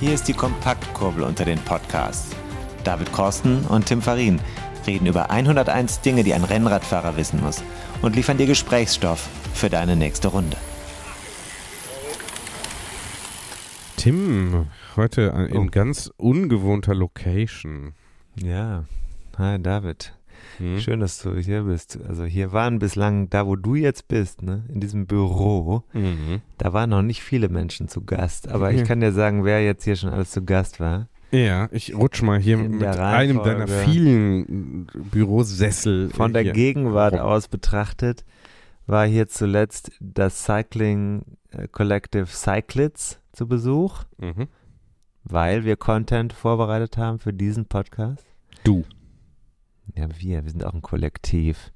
Hier ist die Kompaktkurbel unter den Podcasts. David Korsten und Tim Farin reden über 101 Dinge, die ein Rennradfahrer wissen muss und liefern dir Gesprächsstoff für deine nächste Runde. Tim, heute in Oh. ganz ungewohnter Location. Ja, hi David. Hm? Schön, dass du hier bist. Also hier waren bislang, da wo du jetzt bist, ne, in diesem Büro, Mhm. da waren noch nicht viele Menschen zu Gast. Aber ich kann dir sagen, wer jetzt hier schon alles zu Gast war. Ja, ich rutsch mal hier In mit einem deiner vielen Bürosessel. Von der. Gegenwart rum. aus betrachtet war hier zuletzt das Cycling äh, Collective Cyclits zu Besuch, Mhm. weil wir Content vorbereitet haben für diesen Podcast. Du. Ja, wir, wir sind auch ein Kollektiv.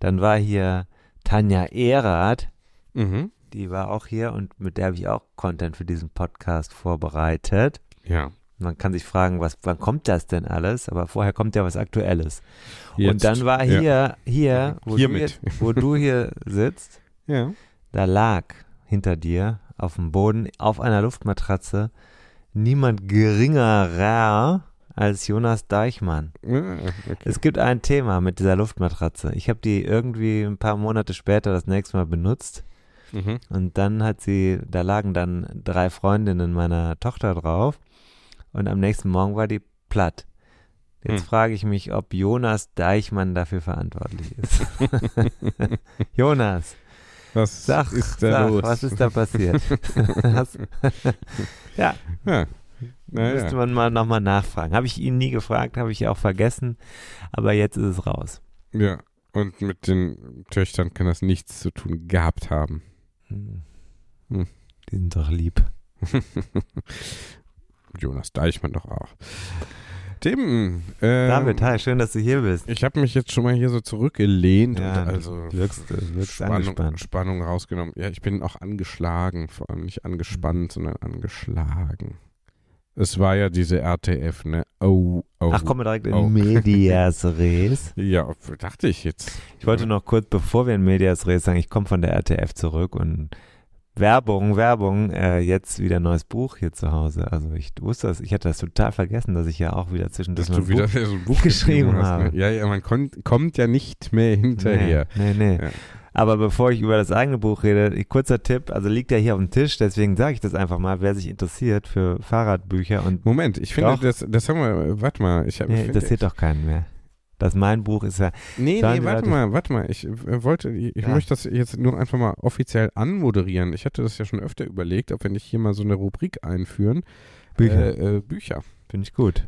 Dann war hier Tanja Erath, Mhm. die war auch hier und mit der habe ich auch Content für diesen Podcast vorbereitet. Ja. Man kann sich fragen, was, wann kommt das denn alles? Aber vorher kommt ja was Aktuelles. Und Jetzt. dann war Ja. hier, hier, wo, du, jetzt, wo du hier sitzt, Ja. da lag hinter dir auf dem Boden auf einer Luftmatratze niemand geringerer als Jonas Deichmann. Ah, okay. Es gibt ein Thema mit dieser Luftmatratze. Ich habe die irgendwie ein paar Monate später das nächste Mal benutzt Mhm. und dann hat sie, da lagen dann drei Freundinnen meiner Tochter drauf und am nächsten Morgen war die platt. Jetzt Hm. frage ich mich, ob Jonas Deichmann dafür verantwortlich ist. Jonas, Was sag, ist da sag los? was ist da passiert? Ja, Ja. Naja. müsste man mal nochmal nachfragen. Habe ich ihn nie gefragt, habe ich auch vergessen, aber jetzt ist es raus. ja. Und mit den Töchtern kann das nichts zu tun gehabt haben. Hm. Hm. Die sind doch lieb. Jonas Deichmann doch auch. Tim, äh, David, hi, schön, dass du hier bist. Ich habe mich jetzt schon mal hier so zurückgelehnt Ja, und also wirkst, wirkst Spannung, angespannt. Spannung rausgenommen. Ja, ich bin auch angeschlagen, vor allem nicht angespannt, sondern angeschlagen. Es war ja diese RTF, ne? Oh, oh. Ach, kommen wir direkt in oh. Medias Res. Ja, dachte ich jetzt. Ich wollte noch kurz, bevor wir in Medias Res sagen, ich komme von der RTF zurück und Werbung, Werbung, äh, jetzt wieder ein neues Buch hier zu Hause. Also ich wusste das, ich hatte das total vergessen, dass ich ja auch wieder zwischendurch Dass mal du ein wieder Buch so ein Buch geschrieben hast, habe. Ne? Ja, ja, man kon kommt ja nicht mehr hinterher. Nee, nee, nee. Ja. Aber bevor ich über das eigene Buch rede, kurzer Tipp, also liegt ja hier auf dem Tisch, deswegen sage ich das einfach mal, wer sich interessiert für Fahrradbücher und Moment, ich finde, Doch. das, das haben wir, warte mal, ich habe nee, interessiert doch keinen mehr. Das mein Buch ist ja, Nee, Sollen nee, warte Leute- mal, warte mal. Ich äh, wollte, ich, ich Ja. möchte das jetzt nur einfach mal offiziell anmoderieren. Ich hatte das ja schon öfter überlegt, ob wir nicht hier mal so eine Rubrik einführen. Bücher, Äh, äh, Bücher. finde ich gut.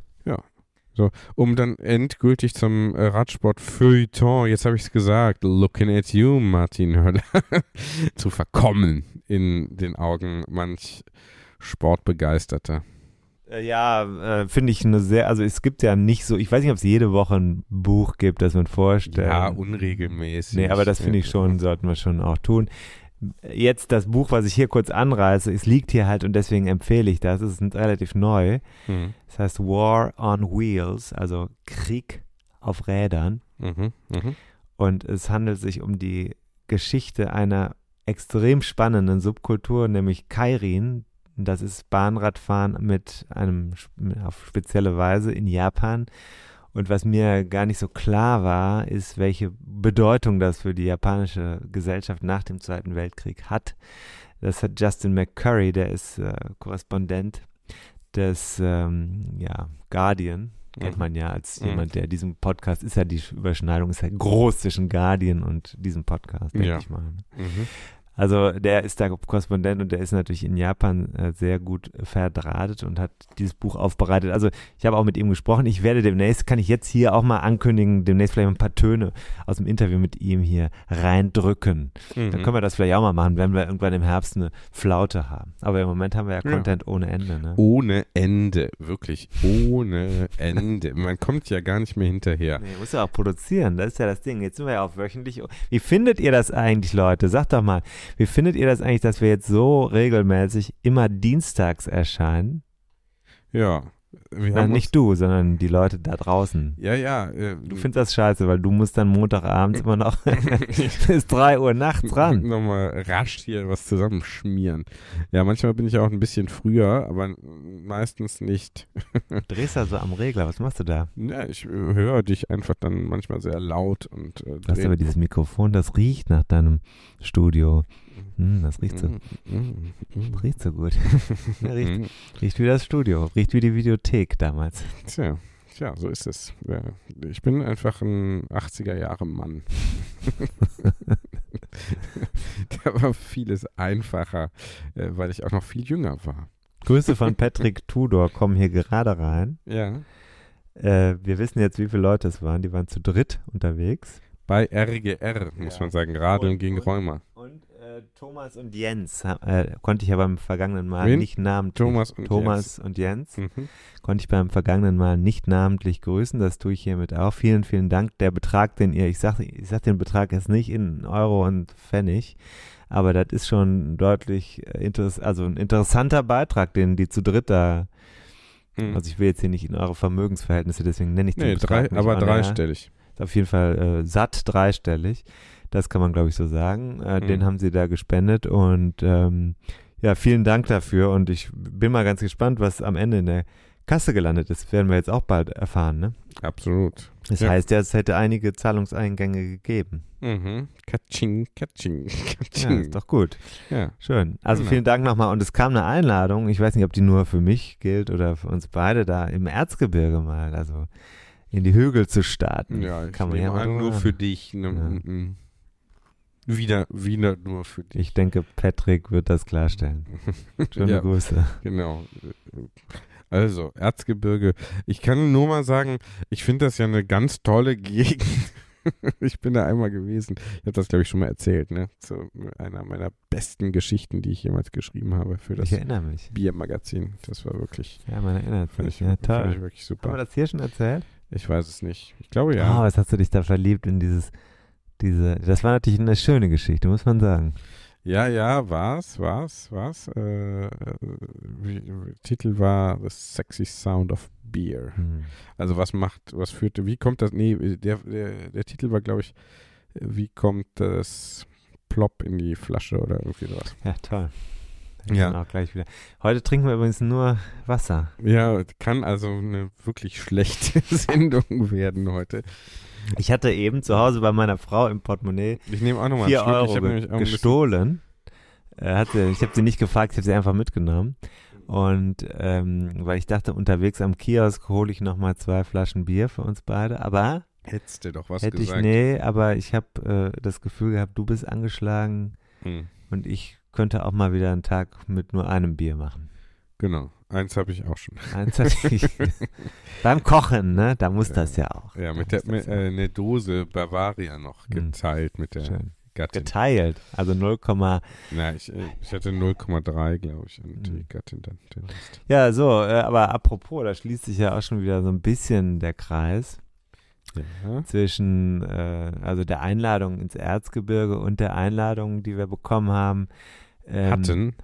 Um dann endgültig zum äh, Radsport Feuilleton, jetzt habe ich es gesagt, looking at you, Martin Höller, zu verkommen in den Augen manch Sportbegeisterter. Äh, Ja, äh, finde ich eine sehr, also es gibt ja nicht so, ich weiß nicht, ob es jede Woche ein Buch gibt, das man vorstellt. Ja, unregelmäßig. Nee, aber das finde ich schon, sollten wir schon auch tun. Jetzt das Buch, was ich hier kurz anreiße, es liegt hier halt und deswegen empfehle ich das. Es ist relativ neu. Hm. Es heißt War on Wheels, also Krieg auf Rädern. Mhm, mhm. Und es handelt sich um die Geschichte einer extrem spannenden Subkultur, nämlich Kairin. Das ist Bahnradfahren mit einem auf spezielle Weise in Japan. Und was mir gar nicht so klar war, ist, welche Bedeutung das für die japanische Gesellschaft nach dem Zweiten Weltkrieg hat. Das hat Justin McCurry, der ist äh, Korrespondent des ähm, ja, Guardian, kennt Mhm. man ja als Mhm. jemand, der diesen Podcast, ist ja die Überschneidung, ist ja groß zwischen Guardian und diesem Podcast, denke Ja. ich mal. Mhm. Also der ist da Korrespondent und der ist natürlich in Japan äh, sehr gut verdrahtet und hat dieses Buch aufbereitet. Also ich habe auch mit ihm gesprochen. Ich werde demnächst, kann ich jetzt hier auch mal ankündigen, demnächst vielleicht ein paar Töne aus dem Interview mit ihm hier reindrücken. Mhm. Dann können wir das vielleicht auch mal machen, wenn wir irgendwann im Herbst eine Flaute haben. Aber im Moment haben wir ja Ja. Content ohne Ende. Ne? Ohne Ende, wirklich ohne Ende. Man kommt ja gar nicht mehr hinterher. Nee, muss ja auch produzieren, das ist ja das Ding. Jetzt sind wir ja auch wöchentlich. Wie findet ihr das eigentlich, Leute? Sagt doch mal, wie findet ihr das eigentlich, dass wir jetzt so regelmäßig immer dienstags erscheinen? Ja. Haben nicht du, sondern die Leute da draußen. ja, ja. Äh, Du findest das scheiße, weil du musst dann Montagabends immer noch bis 3 Uhr nachts ran. Nochmal rasch hier was zusammenschmieren. Ja, manchmal bin ich auch ein bisschen früher, aber meistens nicht. Du drehst da so am Regler, was machst du da? Ja, ich äh, höre dich einfach dann manchmal sehr laut und äh, Du hast aber dieses Mikrofon, das riecht nach deinem Studio. Hm, das riecht so, Mm, mm, mm. riecht so gut. Riecht, Mm. riecht wie das Studio, riecht wie die Videothek damals. Tja, tja, so ist es. Ich bin einfach ein 80er-Jahre-Mann. da war vieles einfacher, äh, weil ich auch noch viel jünger war. Grüße von Patrick Tudor kommen hier gerade rein. Ja. Äh, wir wissen jetzt, wie viele Leute es waren. Die waren zu dritt unterwegs. Bei RGR, muss Ja. man sagen, Radeln Und- gegen Rheuma. Äh, Thomas und Jens äh, konnte ich ja beim vergangenen Mal Wen? nicht namentlich. Thomas und Thomas und Jens Jens. Mhm. konnte ich beim vergangenen Mal nicht namentlich grüßen. Das tue ich hiermit auch. Vielen, vielen Dank. Der Betrag, den ihr, ich sage ich sag den Betrag jetzt nicht in Euro und Pfennig, aber das ist schon deutlich äh, interess also ein interessanter Beitrag, den die zu dritt da. Mhm. Also ich will jetzt hier nicht in eure Vermögensverhältnisse, deswegen nenne ich den nee, Betrag drei, nicht aber dreistellig. Ist auf jeden Fall äh, satt dreistellig. Das kann man, glaube ich, so sagen. Äh, Mhm. Den haben sie da gespendet und ähm, ja, vielen Dank dafür. Und ich bin mal ganz gespannt, was am Ende in der Kasse gelandet ist. Werden wir jetzt auch bald erfahren. Ne? Absolut. Das Ja. heißt ja, es hätte einige Zahlungseingänge gegeben. Mhm. Katsching, katsching, Ja, katsching. ist doch gut. Ja. Schön. Also Genau. vielen Dank nochmal. Und es kam eine Einladung. Ich weiß nicht, ob die nur für mich gilt oder für uns beide da im Erzgebirge mal. Also in die Hügel zu starten. Ja, ich kann man ja mal nur für dich. Ne? Ja. Wieder, wieder nur für dich. Ich denke, Patrick wird das klarstellen. Schöne Ja. Grüße. Genau. Also, Erzgebirge. Ich kann nur mal sagen, ich finde das ja eine ganz tolle Gegend. Ich bin da einmal gewesen. Ich habe das, glaube ich, schon mal erzählt, ne? Zu einer meiner besten Geschichten, die ich jemals geschrieben habe für das. Biermagazin. Das war wirklich, Ja, man erinnert sich. ich, Ja, fand ich toll. wirklich Haben wir super. das hier schon erzählt? Ich weiß es nicht. Ich glaube ja. was hast du dich da verliebt in dieses, diese, das war natürlich eine schöne Geschichte, muss man sagen. Ja, ja, war's, war's, war's. Äh, äh, Titel war The Sexy Sound of Beer. Hm. Also was macht, was führte, wie kommt das, nee, der, der, der Titel war, glaube ich, äh, wie kommt das Plop in die Flasche oder irgendwie sowas. Ja, toll. Ja. Auch gleich wieder. Heute trinken wir übrigens nur Wasser. Ja, kann also eine wirklich schlechte Sendung werden heute. Ich hatte eben zu Hause bei meiner Frau im Portemonnaie Ich nehme auch nochmal 4 einen Schluck. Euro Ich habe ge gestohlen. Äh, hat sie, ich habe sie nicht gefragt, ich habe sie einfach mitgenommen. Und ähm, weil ich dachte, unterwegs am Kiosk hole ich nochmal zwei Flaschen Bier für uns beide. Aber hättest du doch was hätte gesagt. ich, nee, aber ich habe äh, das Gefühl gehabt, du bist angeschlagen Hm, und ich könnte auch mal wieder einen Tag mit nur einem Bier machen. genau, eins habe ich auch schon. Eins hatte ich. Beim Kochen, ne? Da muss das ja auch. Ja, Da mit der mit, äh, eine Dose Bavaria noch Hm. geteilt mit der Schön. Gattin. Geteilt. Also 0, Na, ich, äh, ich hatte 0,3, glaube ich, und die Hm. Gattin dann ja, so, äh, aber apropos, da schließt sich ja auch schon wieder so ein bisschen der Kreis Ja. zwischen äh, also der Einladung ins Erzgebirge und der Einladung, die wir bekommen haben. ähm, Hatten.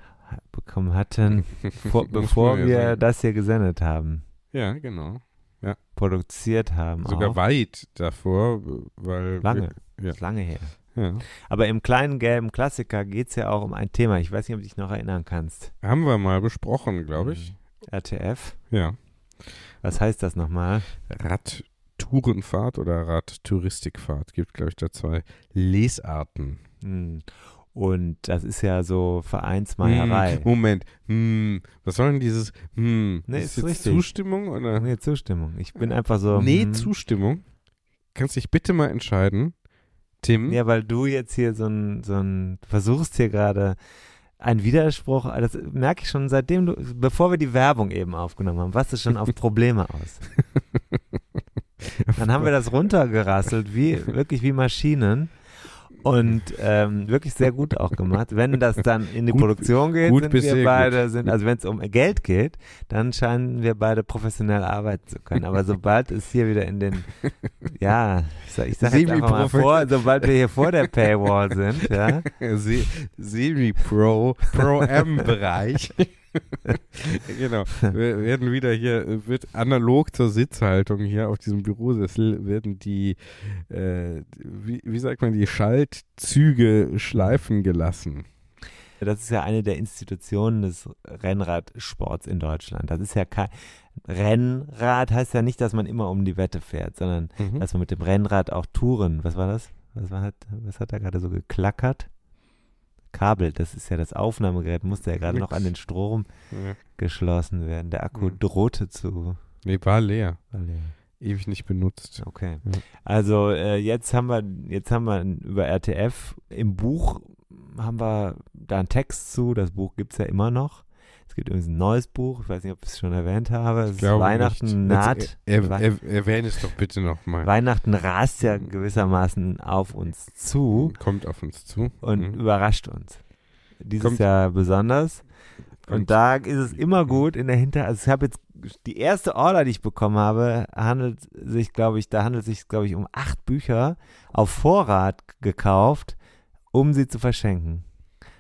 Bekommen hatten, vor, bevor ja wir sagen. das hier gesendet haben, Ja, genau. produziert haben. Sogar auch. weit davor, weil. Lange. Ja. Ist lange her. Ja. Aber im kleinen gelben Klassiker geht es ja auch um ein Thema. Ich weiß nicht, ob du dich noch erinnern kannst. Haben wir mal besprochen, glaube ich. RTF. Ja. Was heißt das nochmal? Radtourenfahrt oder Radtouristikfahrt. Gibt, glaube ich, da zwei Lesarten. Hm. Und das ist ja so Vereinsmeierei. Hm, Moment. Hm, was soll denn dieses hm? Nee, ist ist jetzt richtig. Zustimmung oder? Nee, Zustimmung. Ich bin einfach so. nee, hm, Zustimmung. Kannst dich bitte mal entscheiden. Tim. Ja, weil du jetzt hier so ein, so ein, versuchst hier gerade einen Widerspruch, das merke ich schon seitdem du, bevor wir die Werbung eben aufgenommen haben, was ist schon auf Probleme aus. Dann haben wir das runtergerasselt, wie, wirklich wie Maschinen und ähm, wirklich sehr gut auch gemacht. Wenn das dann in die Gut- Produktion geht, sind wir beide gut. sind, also wenn es um Geld geht, dann scheinen wir beide professionell arbeiten zu können. Aber sobald es hier wieder in den, ja, ich sag, ich sag jetzt einfach mal vor, sobald wir hier vor der Paywall sind, ja, Se Semi-Pro, Pro-M-Bereich. genau. Wir werden wieder hier, wird analog zur Sitzhaltung hier auf diesem Bürosessel, werden die, äh, wie, wie sagt man, die Schaltzüge schleifen gelassen. das ist ja eine der Institutionen des Rennradsports in Deutschland. Das ist ja kein, Rennrad heißt ja nicht, dass man immer um die Wette fährt, sondern Mhm. dass man mit dem Rennrad auch Touren, was war das? Was, war, was hat da gerade so geklackert? Kabel, das ist ja das Aufnahmegerät, musste ja gerade noch an den Strom Ja. geschlossen werden. Der Akku Mhm. drohte zu. Nee, war leer. verlieren. Ewig nicht benutzt. Okay. Ja. Also äh, jetzt haben wir jetzt haben wir über RTF im Buch haben wir da einen Text zu. Das Buch gibt es ja immer noch. Es gibt übrigens ein neues Buch. Ich weiß nicht, ob ich es schon erwähnt habe. Es ist Weihnachten nicht. naht. Jetzt, er, Wei- er, erwähne es doch bitte nochmal. Weihnachten rast ja gewissermaßen auf uns zu Kommt auf uns zu. und Mhm. überrascht uns. Dieses Kommt- Jahr besonders. Kommt- Und da ist es immer gut in der Hinter. Also ich habe jetzt die erste Order, die ich bekommen habe, handelt sich, glaube ich, da handelt es sich, glaube ich, um acht Bücher auf Vorrat gekauft, um sie zu verschenken.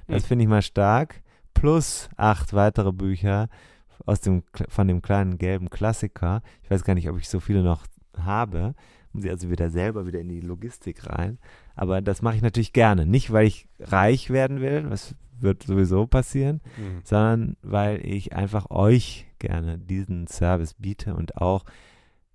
Das Hm. finde ich mal stark. Plus acht weitere Bücher aus dem von dem kleinen gelben Klassiker. Ich weiß gar nicht, ob ich so viele noch habe. Muss ich also wieder selber wieder in die Logistik rein. Aber das mache ich natürlich gerne. Nicht, weil ich reich werden will, was wird sowieso passieren, Mhm. sondern weil ich einfach euch gerne diesen Service biete und auch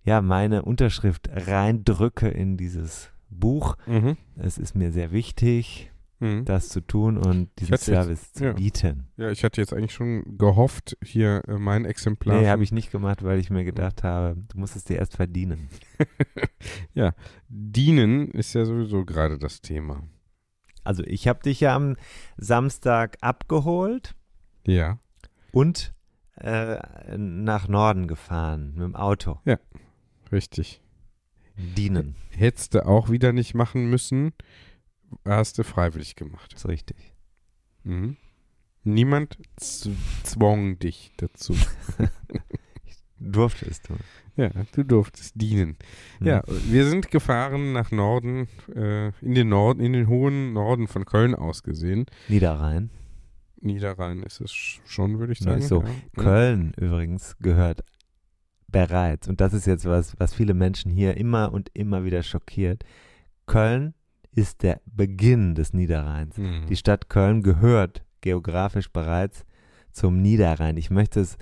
ja meine Unterschrift reindrücke in dieses Buch. Mhm. Es ist mir sehr wichtig, Mhm. das zu tun und diesen hatte jetzt- Service zu ja. bieten. Ja, ich hatte jetzt eigentlich schon gehofft, hier äh, mein Exemplar. Nee, habe ich nicht gemacht, weil ich mir gedacht habe, du musst es dir erst verdienen. ja, dienen ist ja sowieso gerade das Thema. Also ich habe dich ja am Samstag abgeholt Ja. und äh, nach Norden gefahren mit dem Auto. Richtig. Dienen, Hättest du auch wieder nicht machen müssen, hast du freiwillig gemacht. ist richtig. Mhm. Niemand zwang dich dazu. Durftest du. Ja, du durftest dienen. Hm. Ja, wir sind gefahren nach Norden, äh, in den Norden, in den hohen Norden von Köln aus gesehen. Niederrhein. Niederrhein ist es schon, würde ich sagen. ist so. Ja. Köln übrigens gehört bereits, und das ist jetzt was, was viele Menschen hier immer und immer wieder schockiert. Köln ist der Beginn des Niederrheins. Mhm. Die Stadt Köln gehört geografisch bereits zum Niederrhein. Ich möchte es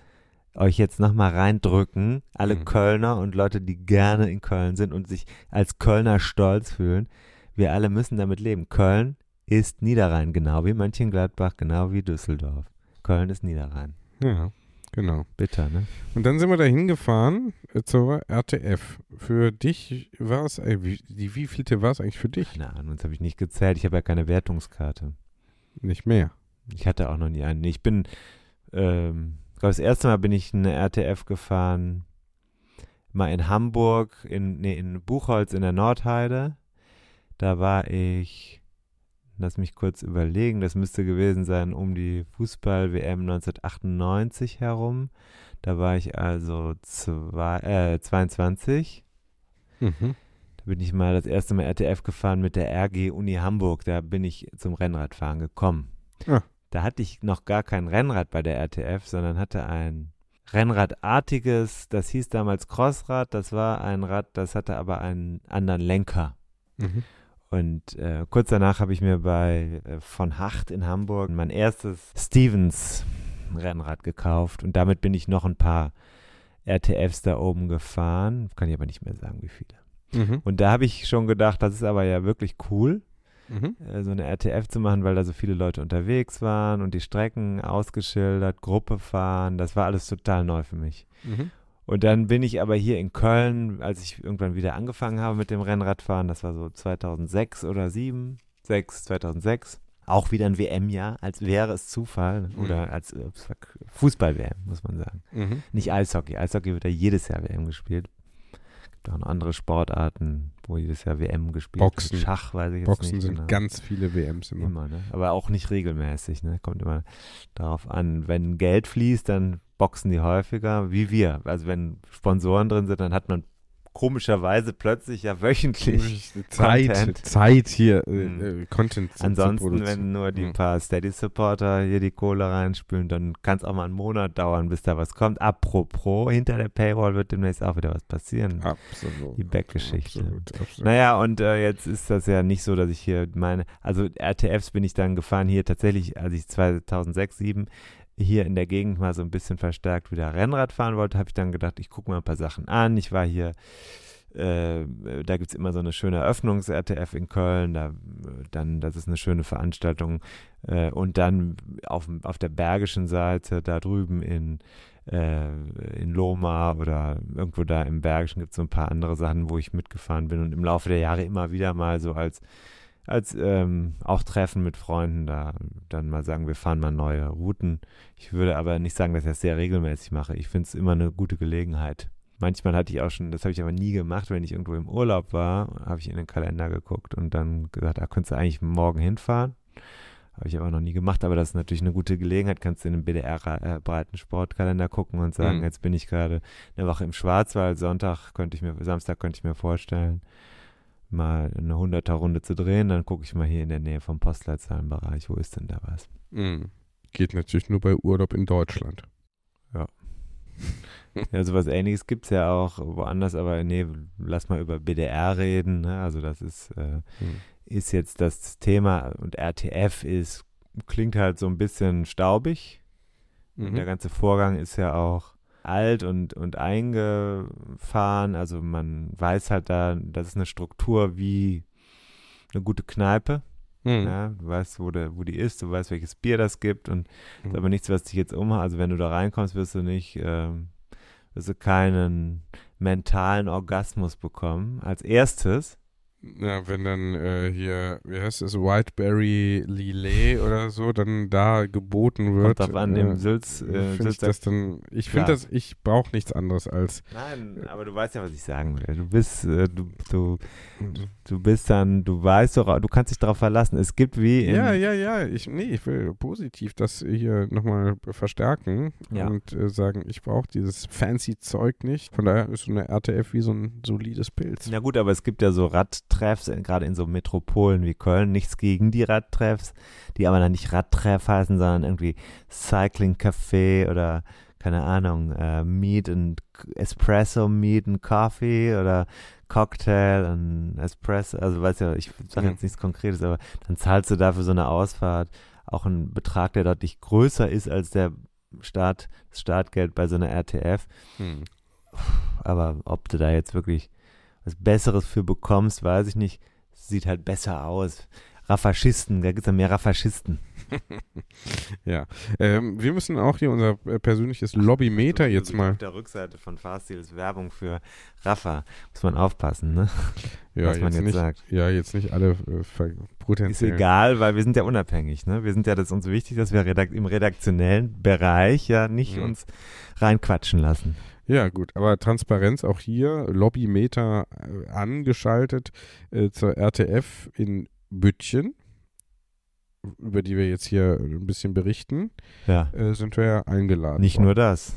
euch jetzt nochmal reindrücken, alle Mhm. Kölner und Leute, die gerne in Köln sind und sich als Kölner stolz fühlen. Wir alle müssen damit leben. Köln ist Niederrhein, genau wie Mönchengladbach, genau wie Düsseldorf. Köln ist Niederrhein. Ja, genau. Bitter, ne? Und dann sind wir da hingefahren zur RTF. Für dich war es, äh, wie, die wievielte war es eigentlich für dich? Keine Ahnung, das habe ich nicht gezählt. Ich habe ja keine Wertungskarte. Nicht mehr. Ich hatte auch noch nie eine. Ich bin, ähm, ich glaube, das erste Mal bin ich eine RTF gefahren, mal in Hamburg, in, nee, in Buchholz in der Nordheide. Da war ich, lass mich kurz überlegen, das müsste gewesen sein um die Fußball-WM 1998 herum. Da war ich also zwei, äh, 22. Mhm. Da bin ich mal das erste Mal RTF gefahren mit der RG Uni Hamburg. Da bin ich zum Rennradfahren gekommen. Ah. Da hatte ich noch gar kein Rennrad bei der RTF, sondern hatte ein Rennradartiges, das hieß damals Crossrad. Das war ein Rad, das hatte aber einen anderen Lenker. Mhm. Und äh, kurz danach habe ich mir bei äh, von Hacht in Hamburg mein erstes Stevens Rennrad gekauft und damit bin ich noch ein paar RTFs da oben gefahren. Kann ich aber nicht mehr sagen, wie viele. Mhm. Und da habe ich schon gedacht, das ist aber ja wirklich cool, Mhm. äh, so eine RTF zu machen, weil da so viele Leute unterwegs waren und die Strecken ausgeschildert, Gruppe fahren, das war alles total neu für mich. Mhm. Und dann bin ich aber hier in Köln, als ich irgendwann wieder angefangen habe mit dem Rennradfahren, das war so 2006 oder 7, 6, 2006, auch wieder ein WM-Jahr, als wäre es Zufall oder Mhm. als äh, Fußball-WM, muss man sagen. Mhm. Nicht Eishockey. Eishockey wird ja jedes Jahr WM gespielt. Gibt auch noch andere Sportarten, wo jedes Jahr WM gespielt Boxen. wird. Schach weiß ich jetzt Boxen nicht. sind genau. ganz viele WMs immer. Immer, ne? Aber auch nicht regelmäßig, ne? Kommt immer darauf an. Wenn Geld fließt, dann boxen die häufiger, wie wir. Also wenn Sponsoren drin sind, dann hat man komischerweise plötzlich ja wöchentlich. Zeit, Content. Zeit hier, äh, Mhm. äh, Content zu, Ansonsten, wenn nur die Mhm. paar Steady-Supporter hier die Kohle reinspülen, dann kann es auch mal einen Monat dauern, bis da was kommt. Apropos, hinter der Paywall wird demnächst auch wieder was passieren. Absolut. Die Backgeschichte. Absolut, absolut. Naja, und äh, jetzt ist das ja nicht so, dass ich hier meine, also RTFs bin ich dann gefahren hier tatsächlich, als ich 2006, 2007 hier in der Gegend mal so ein bisschen verstärkt wieder Rennrad fahren wollte, habe ich dann gedacht, ich gucke mal ein paar Sachen an. Ich war hier, äh, da gibt es immer so eine schöne Eröffnungs-RTF in Köln, da, dann, das ist eine schöne Veranstaltung. Äh, und dann auf, auf der bergischen Seite, da drüben in, äh, in Loma oder irgendwo da im Bergischen gibt es so ein paar andere Sachen, wo ich mitgefahren bin und im Laufe der Jahre immer wieder mal so als als ähm, auch Treffen mit Freunden da dann mal sagen, wir fahren mal neue Routen. Ich würde aber nicht sagen, dass ich das sehr regelmäßig mache. Ich finde es immer eine gute Gelegenheit. Manchmal hatte ich auch schon, das habe ich aber nie gemacht, wenn ich irgendwo im Urlaub war, habe ich in den Kalender geguckt und dann gesagt, da könntest du eigentlich morgen hinfahren. Habe ich aber noch nie gemacht, aber das ist natürlich eine gute Gelegenheit. Kannst du in den BDR-breiten Sportkalender gucken und sagen, Mhm. jetzt bin ich gerade eine Woche im Schwarzwald, Sonntag könnte ich mir, Samstag könnte ich mir vorstellen, mal eine Hunderter-Runde zu drehen. Dann gucke ich mal hier in der Nähe vom Postleitzahlenbereich, wo ist denn da was? Mhm. Geht natürlich nur bei Urlaub in Deutschland. Ja, sowas ähnliches gibt es ja auch woanders, aber nee, lass mal über BDR reden. Ne? Also das ist, äh, Mhm. ist jetzt das Thema und RTF ist, klingt halt so ein bisschen staubig. Mhm. Der ganze Vorgang ist ja auch alt und, und eingefahren. Also man weiß halt da, das ist eine Struktur wie eine gute Kneipe. Mhm. Ja, du weißt, wo, der, wo die ist, du weißt, welches Bier das gibt und Mhm. ist aber nichts, was dich jetzt umhaut. Also wenn du da reinkommst, wirst du nicht, ähm, wirst du keinen mentalen Orgasmus bekommen. Als erstes, Ja, wenn dann äh, hier, wie heißt es, Whiteberry Lillet oder so, dann da geboten wird. kommt an, äh, im Sülz, äh, finde ich Sülzer das dann, ich finde das, ich brauche nichts anderes als Nein, aber du weißt ja, was ich sagen will. Du bist, äh, du, du, du bist dann, du weißt doch, du kannst dich darauf verlassen. Es gibt wie Ja, ja, ja. Ich, nee, ich will positiv das hier nochmal verstärken Ja. und äh, sagen, ich brauche dieses fancy Zeug nicht. Von daher ist so eine RTF wie so ein solides Pilz. Na gut, aber es gibt ja so Radtreffs, in- gerade in so Metropolen wie Köln. Nichts gegen die Radtreffs, die aber dann nicht Radtreff heißen, sondern irgendwie Cycling Café oder keine Ahnung, äh, Meat and Espresso, Meat and Coffee oder Cocktail und Espresso. Also weiß ja, ich sage Mhm. jetzt nichts Konkretes, aber dann zahlst du dafür so eine Ausfahrt auch einen Betrag, der deutlich größer ist als der Start, das Startgeld bei so einer RTF. Hm. Aber ob du da jetzt wirklich was Besseres für bekommst, weiß ich nicht. Sieht halt besser aus. Raffaschisten, da gibt es ja mehr Raffaschisten. ja. Ähm, wir müssen auch hier unser persönliches Lobbymeter jetzt mal. Auf der Rückseite von Fahrstil ist Werbung für Raffa. Muss man aufpassen, ne? Ja, was man jetzt nicht, sagt. Ja, jetzt nicht alle äh, ver- Ist potenziell. egal, weil wir sind ja unabhängig, ne? Wir sind ja, das ist uns wichtig, dass wir redak im redaktionellen Bereich ja nicht Mhm. uns reinquatschen lassen. Ja, gut, aber Transparenz auch hier, Lobbymeter äh, angeschaltet äh, zur RTF in Büttchen, über die wir jetzt hier ein bisschen berichten, Ja. äh, sind wir ja eingeladen. Nicht nur das.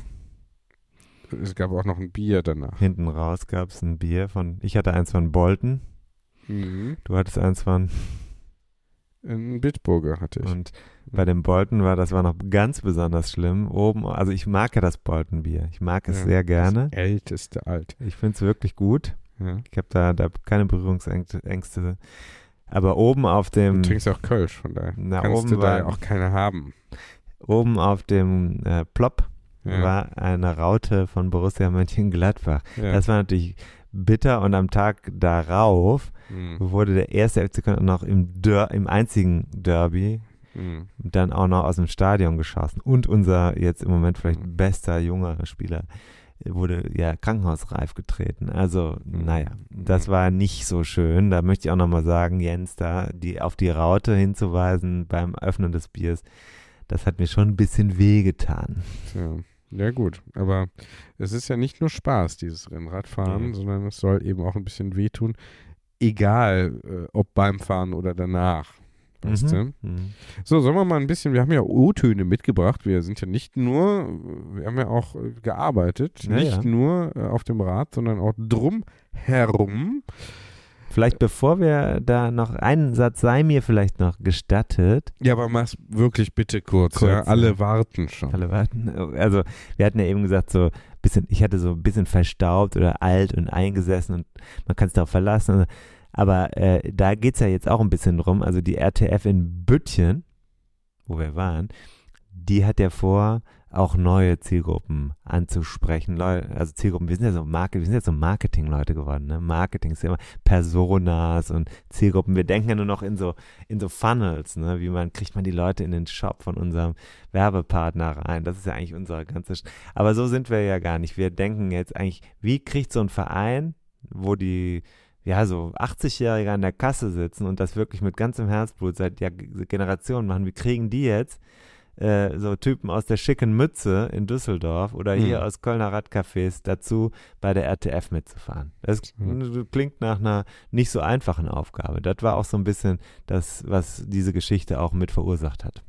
worden. Es gab auch noch ein Bier danach. Hinten raus gab es ein Bier von, ich hatte eins von Bolton, Mhm. du hattest eins von Ein Bitburger hatte ich. Und bei dem Bolton war, das war noch ganz besonders schlimm. Oben, also ich mag ja das Bolton-Bier. Ich mag es Ja, sehr gerne. Das älteste Alt. Ich finde es wirklich gut. Ja. Ich habe da, da keine Berührungsängste. Aber oben auf Du dem, trinkst auch Kölsch, von daher Na, kannst oben du da war- auch keine haben. oben auf dem äh, Plop Ja. war eine Raute von Borussia Mönchengladbach. ja. Das war natürlich bitter und am Tag darauf Mhm. wurde der erste FC Köln noch im, Der im einzigen Derby Mhm. dann auch noch aus dem Stadion geschossen. Und unser jetzt im Moment vielleicht Mhm. bester junger Spieler wurde ja krankenhausreif getreten. Also, Mhm. naja, das war nicht so schön. Da möchte ich auch nochmal sagen, Jens, da die, auf die Raute hinzuweisen beim Öffnen des Biers, das hat mir schon ein bisschen wehgetan. Ja. Ja, gut. Aber es ist ja nicht nur Spaß, dieses Rennradfahren, Nee. sondern es soll eben auch ein bisschen wehtun. Egal, äh, ob beim Fahren oder danach. Weißt du? Mhm. So, sollen wir mal ein bisschen, wir haben ja O-Töne mitgebracht. Wir sind ja nicht nur, wir haben ja auch äh, gearbeitet, Ja, nicht ja. nur äh, auf dem Rad, sondern auch drum herum. Vielleicht bevor wir da noch einen Satz sei mir vielleicht noch gestattet. Ja, aber mach's wirklich bitte kurz. Kurz, ja? Alle warten schon. Alle warten. Also, wir hatten ja eben gesagt, so bisschen, ich hatte so ein bisschen verstaubt oder alt und eingesessen und man kann es darauf verlassen. Aber äh, da geht es ja jetzt auch ein bisschen drum. Also die RTF in Büttchen, wo wir waren, die hat ja vor, auch neue Zielgruppen anzusprechen. Leu also Zielgruppen, wir sind ja so Market, wir sind jetzt so Marketing-Leute geworden, ne? Marketing ist ja immer Personas und Zielgruppen. Wir denken ja nur noch in so, in so Funnels, ne? Wie man, kriegt man die Leute in den Shop von unserem Werbepartner rein. Das ist ja eigentlich unsere ganze. Sch Aber so sind wir ja gar nicht. Wir denken jetzt eigentlich, wie kriegt so ein Verein, wo die ja, so 80-Jährige an der Kasse sitzen und das wirklich mit ganzem Herzblut seit ja, Generationen machen. Wie kriegen die jetzt äh, so Typen aus der schicken Mütze in Düsseldorf oder hier Mhm. aus Kölner Radcafés dazu, bei der RTF mitzufahren? Das Mhm. klingt nach einer nicht so einfachen Aufgabe. Das war auch so ein bisschen das, was diese Geschichte auch mit verursacht hat.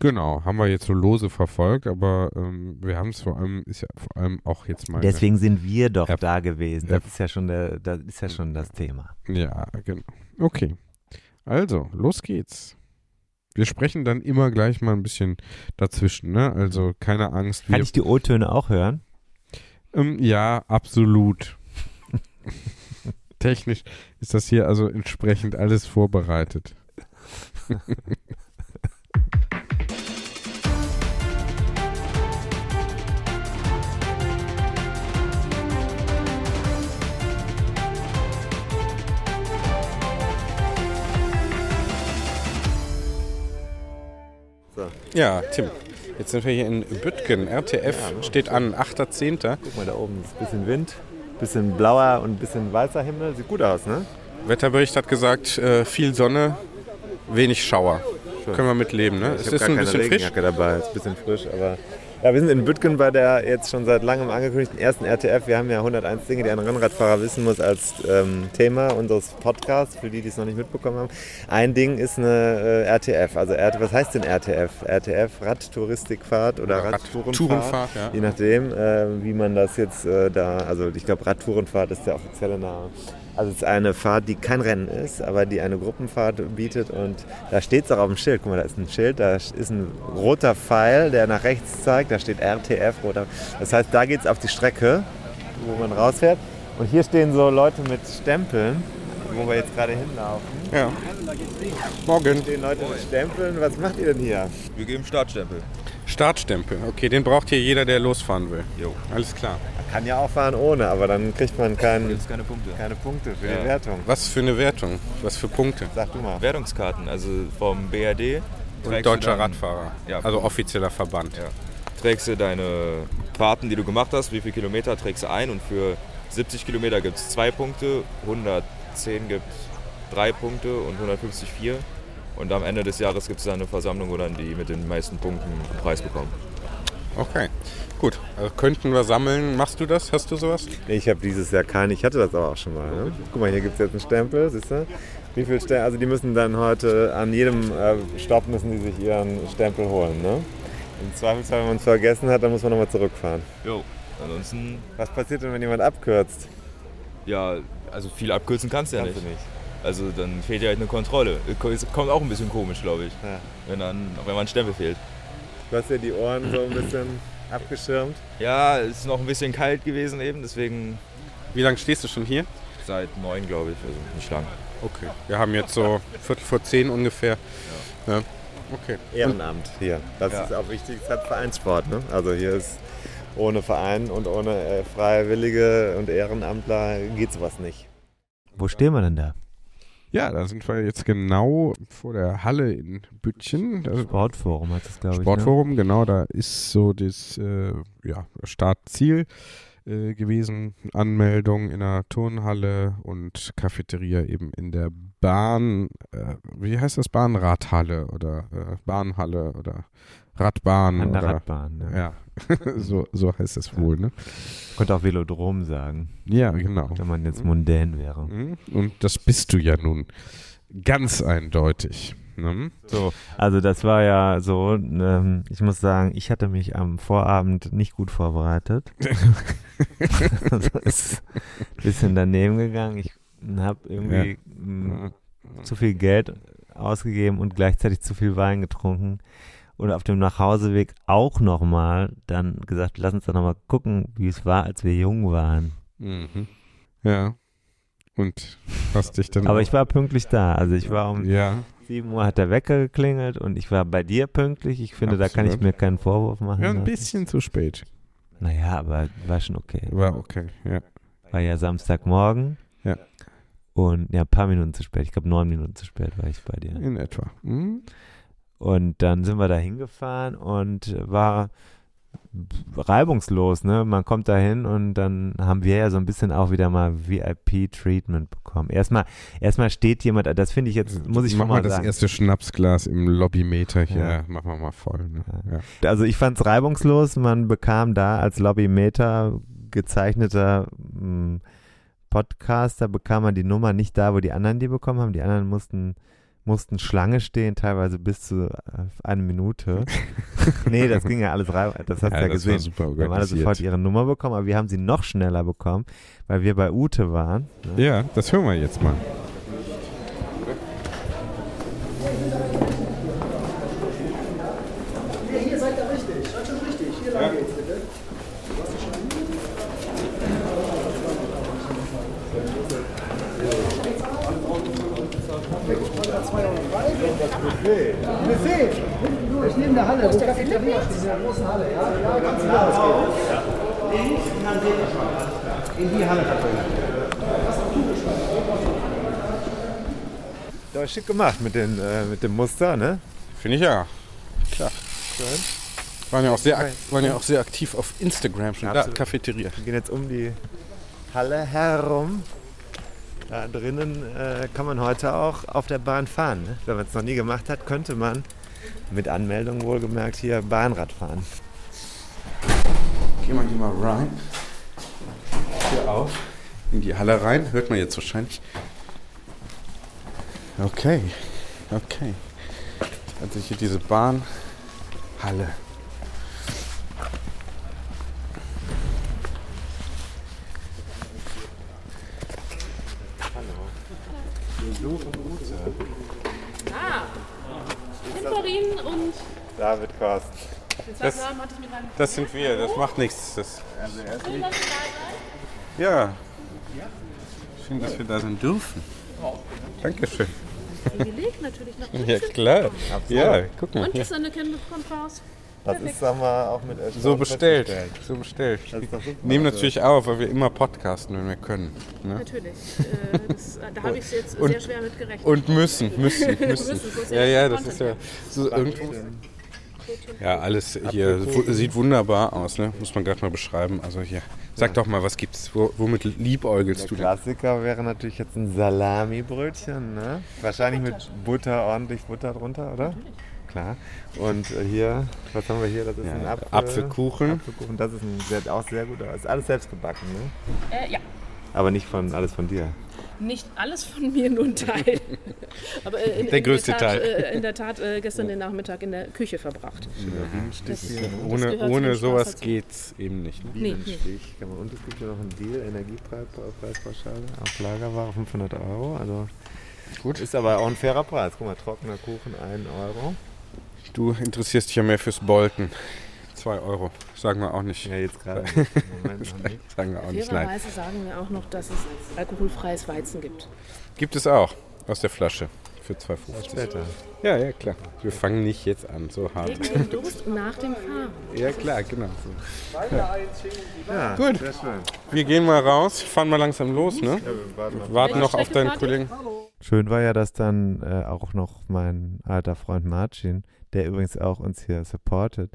Genau, haben wir jetzt so lose verfolgt, aber ähm, wir haben es vor allem, ist ja vor allem auch jetzt mal. Deswegen sind wir doch Erf- da gewesen. Das erf- ist ja schon der, das ist ja schon das Thema. Ja, genau. Okay. Also, los geht's. Wir sprechen dann immer gleich mal ein bisschen dazwischen, ne? Also keine Angst. Kann ich die O-Töne auch hören? ähm, ja, absolut. Technisch ist das hier also entsprechend alles vorbereitet. Ja, Tim. Jetzt sind wir hier in Büttgen. RTF steht an, 8.10. Guck mal, da oben ist ein bisschen Wind, bisschen blauer und ein bisschen weißer Himmel. Sieht gut aus, ne? Wetterbericht hat gesagt, äh, viel Sonne, wenig Schauer. Können wir mitleben, ne? Ich es ist gar ein keine bisschen frisch. Regenjacke dabei, ist ein bisschen frisch, aber ja, wir sind in Büttgen bei der jetzt schon seit langem angekündigten ersten RTF. Wir haben ja 101 Dinge, die ein Rennradfahrer wissen muss als ähm, Thema unseres Podcasts, für die, die es noch nicht mitbekommen haben. Ein Ding ist eine äh, RTF, also was heißt denn RTF? RTF, Radtouristikfahrt oder, Oder Radtourenfahrt? Radtourenfahrt, ja. Je nachdem, äh, wie man das jetzt äh, da, also ich glaube Radtourenfahrt ist der offizielle Name. Also es ist eine Fahrt, die kein Rennen ist, aber die eine Gruppenfahrt bietet und da steht es auch auf dem Schild. Guck mal, da ist ein Schild, da ist ein roter Pfeil, der nach rechts zeigt, da steht RTF, roter. Das heißt, da geht es auf die Strecke, wo man rausfährt. Und hier stehen so Leute mit Stempeln, wo wir jetzt gerade hinlaufen. Ja. Morgen. Stehen Leute mit Stempeln. Was macht ihr denn hier? Wir geben Startstempel. Startstempel. Okay, den braucht hier jeder, der losfahren will. Jo. Alles klar. Man kann ja auch fahren ohne, aber dann kriegt man kein, es keine Punkte. keine Punkte für Ja. die Wertung. Was für eine Wertung? Was für Punkte? Sag du mal. Wertungskarten, also vom BRD. Und deutscher dann- Radfahrer. Ja. Also offizieller Verband. Ja. Trägst du deine Fahrten, die du gemacht hast, wie viele Kilometer trägst du ein und für 70 Kilometer gibt es zwei Punkte, 110 gibt drei Punkte und 150 vier. Und am Ende des Jahres gibt es dann eine Versammlung, wo dann die mit den meisten Punkten einen Preis bekommen. Okay, gut. Also könnten wir sammeln. Machst du das? Hast du sowas? Nee, Ich habe dieses Jahr keinen, ich hatte das aber auch schon mal. Ne? Guck mal, hier gibt es jetzt einen Stempel, siehst du? Wie viel Stempel, also die müssen dann heute an jedem äh, Stopp müssen die sich ihren Stempel holen. Ne? Im Zweifelsfall, wenn man es vergessen hat, dann muss man nochmal zurückfahren. Jo. Ansonsten, Was passiert denn, wenn jemand abkürzt? ja, also viel abkürzen kannst du ja Kannst nicht. du nicht. Also dann fehlt ja halt eine Kontrolle. Es kommt auch ein bisschen komisch, glaube ich, Ja. wenn, dann, wenn man ein Stempel fehlt. Du hast ja die Ohren so ein bisschen abgeschirmt. Ja, es ist noch ein bisschen kalt gewesen eben, deswegen Wie lange stehst du schon hier? seit neun, glaube ich, also nicht lang. Okay. Wir haben jetzt so Viertel vor zehn ungefähr. Ja. Okay. Ehrenamt hier. Das Ja. ist auch wichtig. Es hat Vereinssport. Ne? Also hier ist ohne Verein und ohne äh, Freiwillige und Ehrenamtler geht sowas nicht. Wo stehen wir denn da? Ja, da sind wir jetzt genau vor der Halle in Büttchen. Das Sportforum hat es, glaube ich. Ne? Sportforum, genau, da ist so das äh, ja, Startziel äh, gewesen. Anmeldung in der Turnhalle und Cafeteria eben in der Bahn, äh, wie heißt das? Bahnradhalle oder äh, Bahnhalle oder Radbahn. An der oder, Radbahn. Ja. Ja, so, so heißt es wohl, ne? Könnte auch Velodrom sagen, Ja, genau. wenn man jetzt mundän wäre. Mhm. Und das bist du ja nun ganz eindeutig. Ne? So, also das war ja so, ähm, ich muss sagen, ich hatte mich am Vorabend nicht gut vorbereitet. also ist ein bisschen daneben gegangen. Ich habe irgendwie mh, zu viel Geld ausgegeben und gleichzeitig zu viel Wein getrunken. Und auf dem Nachhauseweg auch nochmal dann gesagt, lass uns doch nochmal gucken, wie es war, als wir jung waren. Mhm. Ja. Und hast dich dann. Aber ich war pünktlich da. Also ich war um Ja, 7 Uhr hat der Wecker geklingelt und ich war bei dir pünktlich. Ich finde, da kann ich Absolut. mir keinen Vorwurf machen. ja, ein bisschen zu spät. Naja, aber war schon okay. War okay, ja. War ja Samstagmorgen. Ja. Und ja, ein paar Minuten zu spät. Ich glaube, neun Minuten zu spät war ich bei dir. In etwa. Mhm. Und dann sind wir da hingefahren und war reibungslos, ne? Man kommt da hin und dann haben wir ja so ein bisschen auch wieder mal VIP-Treatment bekommen. Erstmal, erstmal steht jemand, das finde ich jetzt, muss ich Mach mal mal das sagen. erste Schnapsglas im Lobbymeter hier. Ja. Machen wir mal voll. Ne? Ja. Ja. Also ich fand es reibungslos. Man bekam da als Lobbymeter gezeichneter mh, Podcaster, bekam man die Nummer nicht da, wo die anderen die bekommen haben. Die anderen mussten, mussten Schlange stehen, teilweise bis zu äh, eine Minute. nee, das ging ja alles rein. Das hast du ja, war gesehen. super Wir haben alle sofort ihre Nummer bekommen, aber wir haben sie noch schneller bekommen, weil wir bei Ute waren. Ne? Ja, das hören wir jetzt mal. Buffet. Buffet. Hinten durch, neben der Halle, wo ist, dieser großen Halle. Ja, da kannst du rausgehen. In die Halle. Da schick gemacht mit, den, äh, mit dem Muster, ne? Finde ich ja. Klar. Waren ja, auch sehr, waren ja auch sehr aktiv auf Instagram schon. Da, Absolut. Cafeteria. Wir gehen jetzt um die Halle herum. Da drinnen äh, kann man heute auch auf der Bahn fahren. Ne? Wenn man es noch nie gemacht hat, könnte man mit Anmeldung wohlgemerkt hier Bahnrad fahren. Gehen wir hier mal rein. Hier auf. In die Halle rein. Hört man jetzt wahrscheinlich. Okay. Okay. Also hier diese Bahnhalle. Karin und David Kost. den Das- zweiten Namen hatte ich mit rein. Das sind wir, das macht nichts. Das, Schön, dass ihr da seid. ja. Schön, dass wir da sein dürfen. Dankeschön. Privileg natürlich noch. Ja, klar. Ja, guck mal. Und das Sonne kommt raus. Das ist, sagen wir, auch mit So bestellt. So bestellt. Nehmen natürlich auf, weil wir immer podcasten, wenn wir können. Ne? Natürlich. Äh, das, da habe ich jetzt Und- sehr schwer mit gerechnet. Und müssen, müssen, müssen. Ja, ja der das ist ja so irgendwo. Ja, alles hier sieht wunderbar aus, ne? Muss man gerade mal beschreiben. Also hier, sag doch mal, was gibt's? Wo, womit liebäugelst Der du denn? Klassiker wäre natürlich jetzt ein Salami-Brötchen, ne? Wahrscheinlich mit Butter, ordentlich Butter drunter, oder? Klar. Und äh, hier, was haben wir hier? Das ist Ja, ein Apfel, Apfelkuchen. Apfelkuchen, das ist ein sehr, auch sehr gut. Ist alles selbst gebacken, ne? Äh, ja, Aber nicht von alles von dir. nicht alles von mir, nur ein Teil. Aber äh, in, Der in größte der Tat, Teil. Äh, in der Tat äh, gestern den Nachmittag in der Küche verbracht. Das, das Ohne, ohne sowas dazu. geht's eben nicht. Ne? Nee, nee. Stich kann man, und es gibt ja noch einen Deal, Energiepreispauschale auf Lagerware 500 Euro. Also Gut. ist aber auch ein fairer Preis. Guck mal, trockener Kuchen 1 Euro. Du interessierst dich ja mehr fürs Bolten. 2 Euro. Sagen wir auch nicht. Ja, jetzt gerade. Sagen wir auch nicht. Nein. Sagen wir auch noch, dass es alkoholfreies Weizen gibt. Gibt es auch. Aus der Flasche. Für 2,50. Später. Ja, ja, klar. Wir fangen nicht jetzt an, so hart. Wegen dem Durst nach dem Fahren. Ja, klar, genau. Ja, Gut. sehr schön. Wir gehen mal raus, fahren mal langsam los, ne? Ja, wir warten noch auf deinen? Kollegen. Schön war ja, dass dann äh, auch noch mein alter Freund Marcin, der übrigens auch uns hier supportet,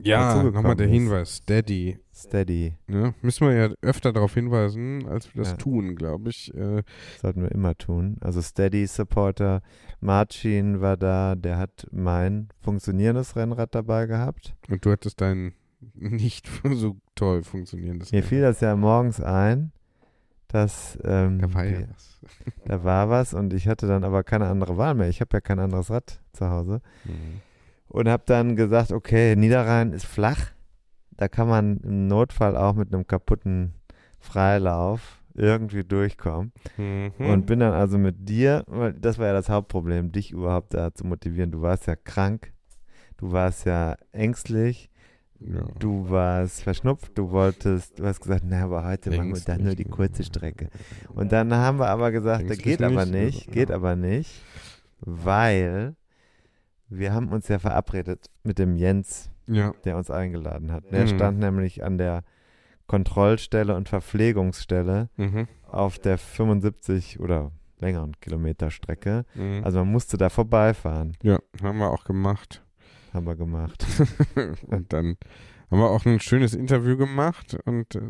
Ja, nochmal der ist. Hinweis, Steady. Steady, Ne? Müssen wir ja öfter darauf hinweisen, als wir das Ja. tun, glaube ich. Äh, sollten wir immer tun. Also Steady Supporter, Marcin war da, der hat mein funktionierendes Rennrad dabei gehabt. und du hattest dein nicht so toll funktionierendes. Mir Rennrad. fiel das ja morgens ein, dass ähm, Da war ja wir- was. da war was und ich hatte dann aber keine andere Wahl mehr. Ich habe ja kein anderes Rad zu Hause. Mhm. Und habe dann gesagt, okay, Niederrhein ist flach. Da kann man im Notfall auch mit einem kaputten Freilauf irgendwie durchkommen. Mhm. Und bin dann also mit dir, weil das war ja das Hauptproblem, dich überhaupt da zu motivieren. Du warst ja krank, du warst ja ängstlich, ja. du warst verschnupft, du wolltest, du hast gesagt, na, aber heute machen wir dann Ängstlich, nur die kurze Strecke. Und dann haben wir aber gesagt, das Ängstlich geht aber nicht, nicht, also, geht ja. aber nicht, weil wir haben uns ja verabredet mit dem Jens, ja. der uns eingeladen hat. Der Mhm. stand nämlich an der Kontrollstelle und Verpflegungsstelle Mhm. auf der 75 oder längeren Kilometerstrecke. Mhm. Also man musste da vorbeifahren, ja, haben wir auch gemacht. haben wir gemacht. und dann haben wir auch ein schönes Interview gemacht und äh,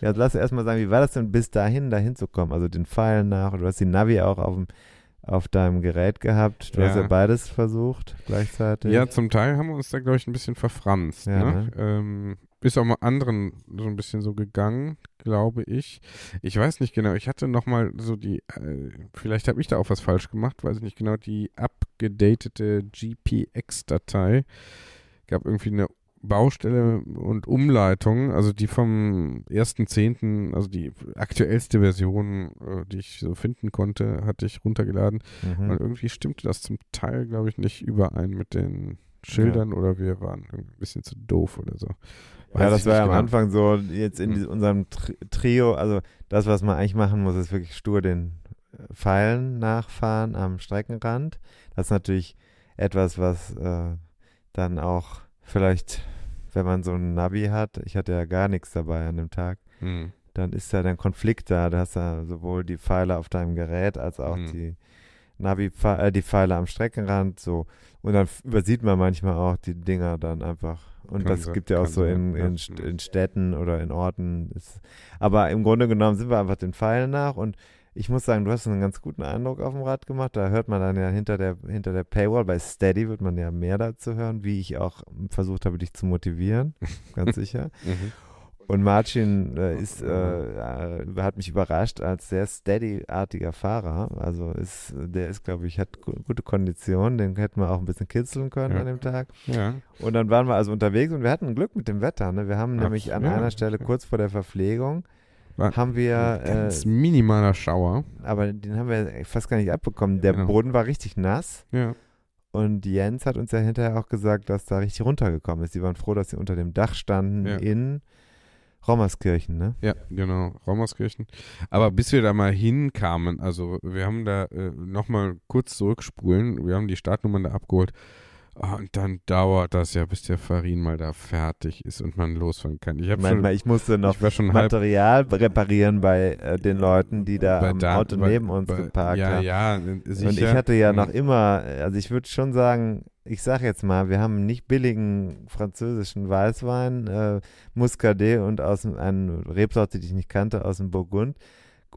Ja, lass erst mal sagen, wie war das denn bis dahin, dahin zu kommen? Also den Pfeilen nach, du hast die Navi auch auf, dem, auf deinem Gerät gehabt. Du hast Ja. ja beides versucht gleichzeitig. ja, zum Teil haben wir uns da, glaube ich, ein bisschen verfranst. Ja, ne? ne? Ähm, ist auch mal anderen so ein bisschen so gegangen, glaube ich. Ich weiß nicht genau. Ich hatte noch mal so die, äh, vielleicht habe ich da auch was falsch gemacht, weiß ich nicht genau, die abgedatete GPX-Datei. Gab irgendwie eine Baustelle und Umleitung, also die vom 1.10., also die aktuellste Version, äh, die ich so finden konnte, hatte ich runtergeladen. Mhm. Und irgendwie stimmte das zum Teil, glaube ich, nicht überein mit den Schildern oder wir waren ein bisschen zu doof oder so. Ja, Weiß das ich war ja am genau. Anfang so, jetzt in Mhm. unserem Tri Trio, also das, was man eigentlich machen muss, ist wirklich stur den äh, Pfeilen nachfahren am Streckenrand. Das ist natürlich etwas, was äh, dann auch vielleicht, wenn man so ein Navi hat, ich hatte ja gar nichts dabei an dem Tag, Mhm. dann ist ja dann Konflikt da. Du hast ja sowohl die Pfeile auf deinem Gerät als auch Mhm. die Navi äh, die Pfeile am Streckenrand so und dann übersieht man manchmal auch die Dinger dann einfach und Kann das sein, gibt ja auch so in, in, in Städten oder in Orten ist, aber im Grunde genommen sind wir einfach den Pfeilen nach und ich muss sagen, du hast einen ganz guten Eindruck auf dem Rad gemacht. Da hört man dann ja hinter der, hinter der Paywall, bei Steady wird man ja mehr dazu hören, wie ich auch versucht habe, dich zu motivieren. Ganz sicher. Mhm. Und Marcin äh, ist, äh, äh, hat mich überrascht als sehr steady-artiger Fahrer. Also ist, der ist, glaube ich, hat gu gute Kondition. Den hätten wir auch ein bisschen kitzeln können Ja. an dem Tag. Ja. Und dann waren wir also unterwegs und wir hatten Glück mit dem Wetter. Ne? Wir haben Ach, nämlich an ja. einer Stelle kurz vor der Verpflegung War haben wir, ganz äh, minimaler Schauer. aber den haben wir fast gar nicht abbekommen. Der Genau. Boden war richtig nass. Ja. Und Jens hat uns ja hinterher auch gesagt, dass da richtig runtergekommen ist. Die waren froh, dass sie unter dem Dach standen Ja. in Rommerskirchen, ne? Ja, genau, Raumerskirchen. Aber bis wir da mal hinkamen, also wir haben da äh, nochmal kurz zurückspulen, wir haben die Startnummern da abgeholt. Ah, und dann dauert das ja, bis der Farin mal da fertig ist und man losfahren kann. Ich, Manchmal, schon, ich musste noch ich schon halb Material reparieren bei äh, den Leuten, die da am Dan- Auto bei- neben uns bei, geparkt ja, haben. Ja, sicher. Und ich hatte ja noch immer, also ich würde schon sagen, ich sag jetzt mal, wir haben nicht billigen französischen Weißwein, äh, Muscadet und aus dem- eine Rebsorte, die ich nicht kannte, aus dem Burgund.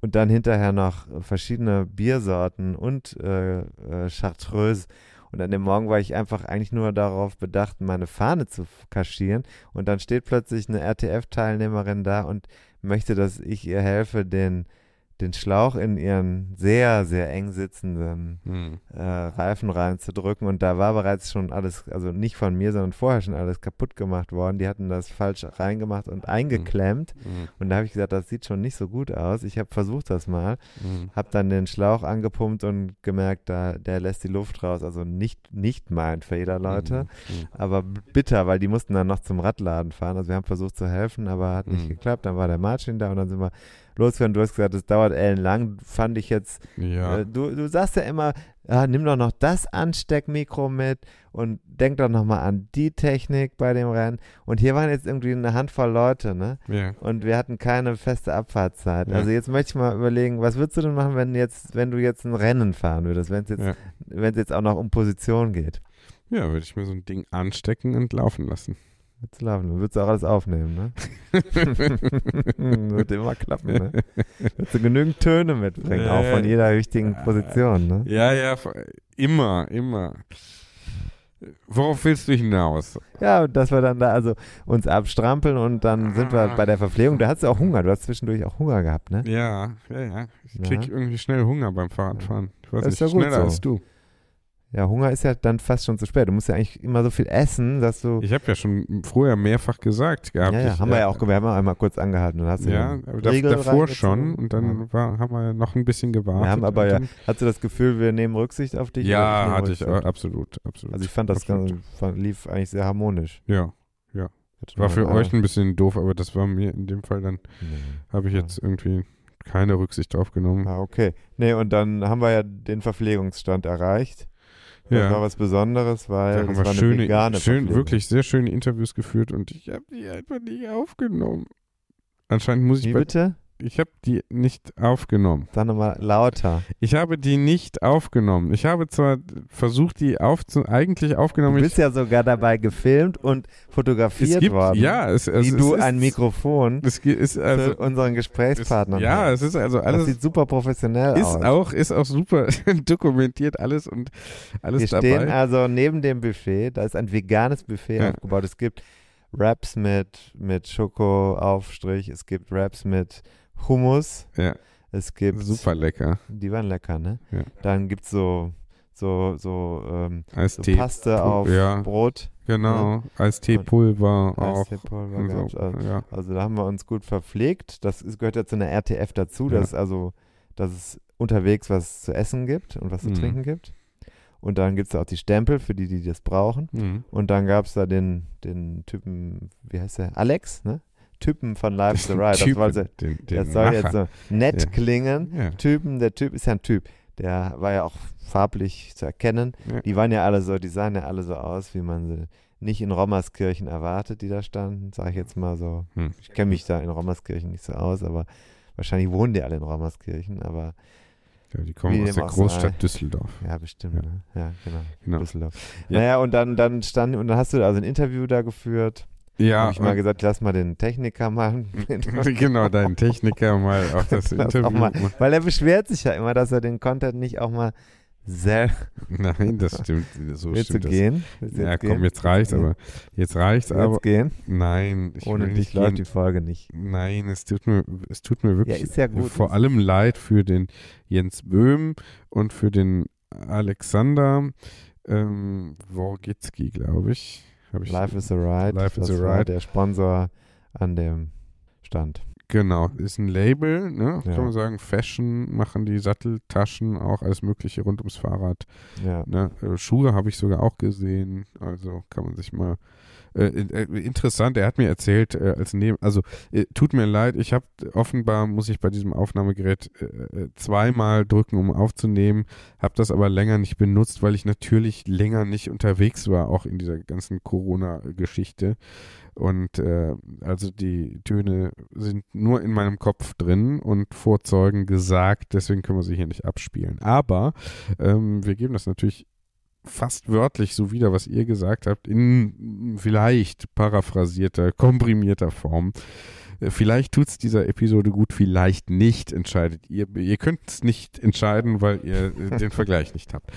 Und dann hinterher noch verschiedene Biersorten und äh, äh, Chartreuse. Und an dem Morgen war ich einfach eigentlich nur darauf bedacht, meine Fahne zu kaschieren. Und dann steht plötzlich eine RTF-Teilnehmerin da und möchte, dass ich ihr helfe, den, den Schlauch in ihren sehr, sehr eng sitzenden Mhm. äh, Reifen reinzudrücken. Und da war bereits schon alles, also nicht von mir, sondern vorher schon alles kaputt gemacht worden. Die hatten das falsch reingemacht und eingeklemmt. Mhm. Und da habe ich gesagt, das sieht schon nicht so gut aus. Ich habe versucht das mal, Mhm. habe dann den Schlauch angepumpt und gemerkt, da, der lässt die Luft raus. Also nicht, nicht mein Fehler, Leute. Mhm. Aber bitter, weil die mussten dann noch zum Radladen fahren. Also wir haben versucht zu helfen, aber hat nicht geklappt. Dann war der Marcin da und dann sind wir loswerden. Du hast gesagt, es dauert ellenlang. Fand ich jetzt, Ja. äh, du, du sagst ja immer, ah, nimm doch noch das Ansteckmikro mit und denk doch nochmal an die Technik bei dem Rennen. Und hier waren jetzt irgendwie eine Handvoll Leute, ne? ja. Und wir hatten keine feste Abfahrtszeit. Ja. Also jetzt möchte ich mal überlegen, was würdest du denn machen, wenn jetzt, wenn du jetzt ein Rennen fahren würdest, wenn es jetzt, Ja. wenn es jetzt auch noch um Position geht? Ja, würde ich mir so ein Ding anstecken und laufen lassen. Würdest du laufen, würdest du auch alles aufnehmen, ne? Wird immer klappen, ne? Würdest du genügend Töne mitbringen, auch von jeder wichtigen Position, ne? ja, ja, immer, immer. Worauf willst du hinaus? Ja, dass wir dann da also uns abstrampeln und dann sind wir bei der Verpflegung. Da hast du auch Hunger, du hast zwischendurch auch Hunger gehabt, ne? Ja, ja, ja. Ich Ja. krieg irgendwie schnell Hunger beim Fahrradfahren. Ich weiß Das ist nicht, ja gut schneller so. als du. Ja, Hunger ist ja dann fast schon zu spät. Du musst ja eigentlich immer so viel essen, dass du. Ich habe ja schon vorher mehrfach gesagt gehabt. ja, ja, ich, haben wir ja auch, wir haben ja einmal kurz angehalten. Dann hast Ja, aber Riegel davor schon und dann Ja. war, haben wir ja noch ein bisschen gewartet. Wir haben aber und ja, hast du das Gefühl, wir nehmen Rücksicht auf dich? Ja, hatte ich Rücksicht? äh, absolut, absolut. Also ich fand das ganz, fand, lief eigentlich sehr harmonisch. Ja, war für euch ein bisschen doof, aber das war mir in dem Fall dann, habe ich Ja. jetzt irgendwie keine Rücksicht drauf genommen. Ah, okay. Nee, und dann haben wir ja den Verpflegungsstand erreicht. Das Ja. war was Besonderes, weil Da haben war schöne, vegane schön, Verpflegung. wirklich sehr schöne Interviews geführt und ich habe die einfach nicht aufgenommen. Anscheinend muss ich Wie bei, bitte? Ich habe die nicht aufgenommen. Sag nochmal lauter. Ich habe die nicht aufgenommen. Ich habe zwar versucht, die aufzu eigentlich aufgenommen. Du bist ja sogar dabei gefilmt und fotografiert es gibt, worden. ja, es, es, wie es du ist, ein Mikrofon Es ist also, für unseren es, Gesprächspartner ja, hast. es ist also Das alles sieht super professionell ist aus. auch ist auch super dokumentiert alles und alles Wir stehen dabei. also neben dem Buffet. Da ist ein veganes Buffet Ja. aufgebaut. Es gibt Wraps mit, mit Schokoaufstrich. Es gibt Wraps mit Hummus. Ja. Es gibt. Super lecker. Die waren lecker, ne? Ja. Dann gibt es so, so, so, ähm, so. Paste auf ja. Brot. Genau. Eistee-Pulver auch. Eisteepulver so. Also, Ja. also da haben wir uns gut verpflegt. Das ist, gehört ja zu einer RTF dazu, dass also, dass es unterwegs was zu essen gibt und was zu Mhm. trinken gibt. Und dann gibt es auch die Stempel für die, die das brauchen. Mhm. Und dann gab es da den, den Typen, wie heißt der? Alex, ne? Typen von Life's the Ride. Das, Typen, den, den das soll jetzt so nett Ja. klingen. Ja. Typen, der Typ ist ja ein Typ. Der war ja auch farblich zu erkennen. Ja. Die waren ja alle so, die sahen ja alle so aus, wie man sie nicht in Rommerskirchen erwartet, die da standen, sage ich jetzt mal so. Hm. Ich kenne mich da in Rommerskirchen nicht so aus, aber wahrscheinlich wohnen die alle in Rommerskirchen, aber Ja, die kommen aus der. Großstadt Düsseldorf. ja, bestimmt, Ja. ne? Ja, genau. Genau. Düsseldorf. Ja. Naja, und dann, dann stand, und dann hast du also ein Interview da geführt. Ja, habe ich mal gesagt, lass mal den Techniker machen. genau, deinen Techniker mal auch das Das Interview. mal, weil er beschwert sich ja immer, dass er den Content nicht auch mal selber Nein, das stimmt. So Willst du stimmt das. gehen? Willst du Ja, jetzt komm, gehen? jetzt reicht's, aber jetzt reicht's, Jetzt aber gehen? nein, ich Ohne will dich läuft die Folge nicht. Nein, es tut mir, es tut mir wirklich Ja, ist ja gut. vor allem leid für den Jens Böhm und für den Alexander ähm, Worgitzki, glaube ich. Life is a Ride. Life is das a war Ride. der Sponsor an dem Stand. Genau, ist ein Label, ne? Ja. kann man sagen. Fashion machen die Satteltaschen, auch alles Mögliche rund ums Fahrrad. Ja. Ne? Äh, Schuhe habe ich sogar auch gesehen, also kann man sich mal. Äh, äh, interessant, er hat mir erzählt, äh, als neben, also äh, tut mir leid, ich habe offenbar muss ich bei diesem Aufnahmegerät äh, äh, zweimal drücken, um aufzunehmen, habe das aber länger nicht benutzt, weil ich natürlich länger nicht unterwegs war, auch in dieser ganzen Corona-Geschichte. Und äh, also die Töne sind nur in meinem Kopf drin und Vorzeugen gesagt, deswegen können wir sie hier nicht abspielen. Aber ähm, wir geben das natürlich fast wörtlich so wieder, was ihr gesagt habt, in vielleicht paraphrasierter, komprimierter Form. Vielleicht tut es dieser Episode gut, vielleicht nicht, entscheidet ihr. Ihr könnt es nicht entscheiden, weil ihr äh, den Vergleich nicht habt.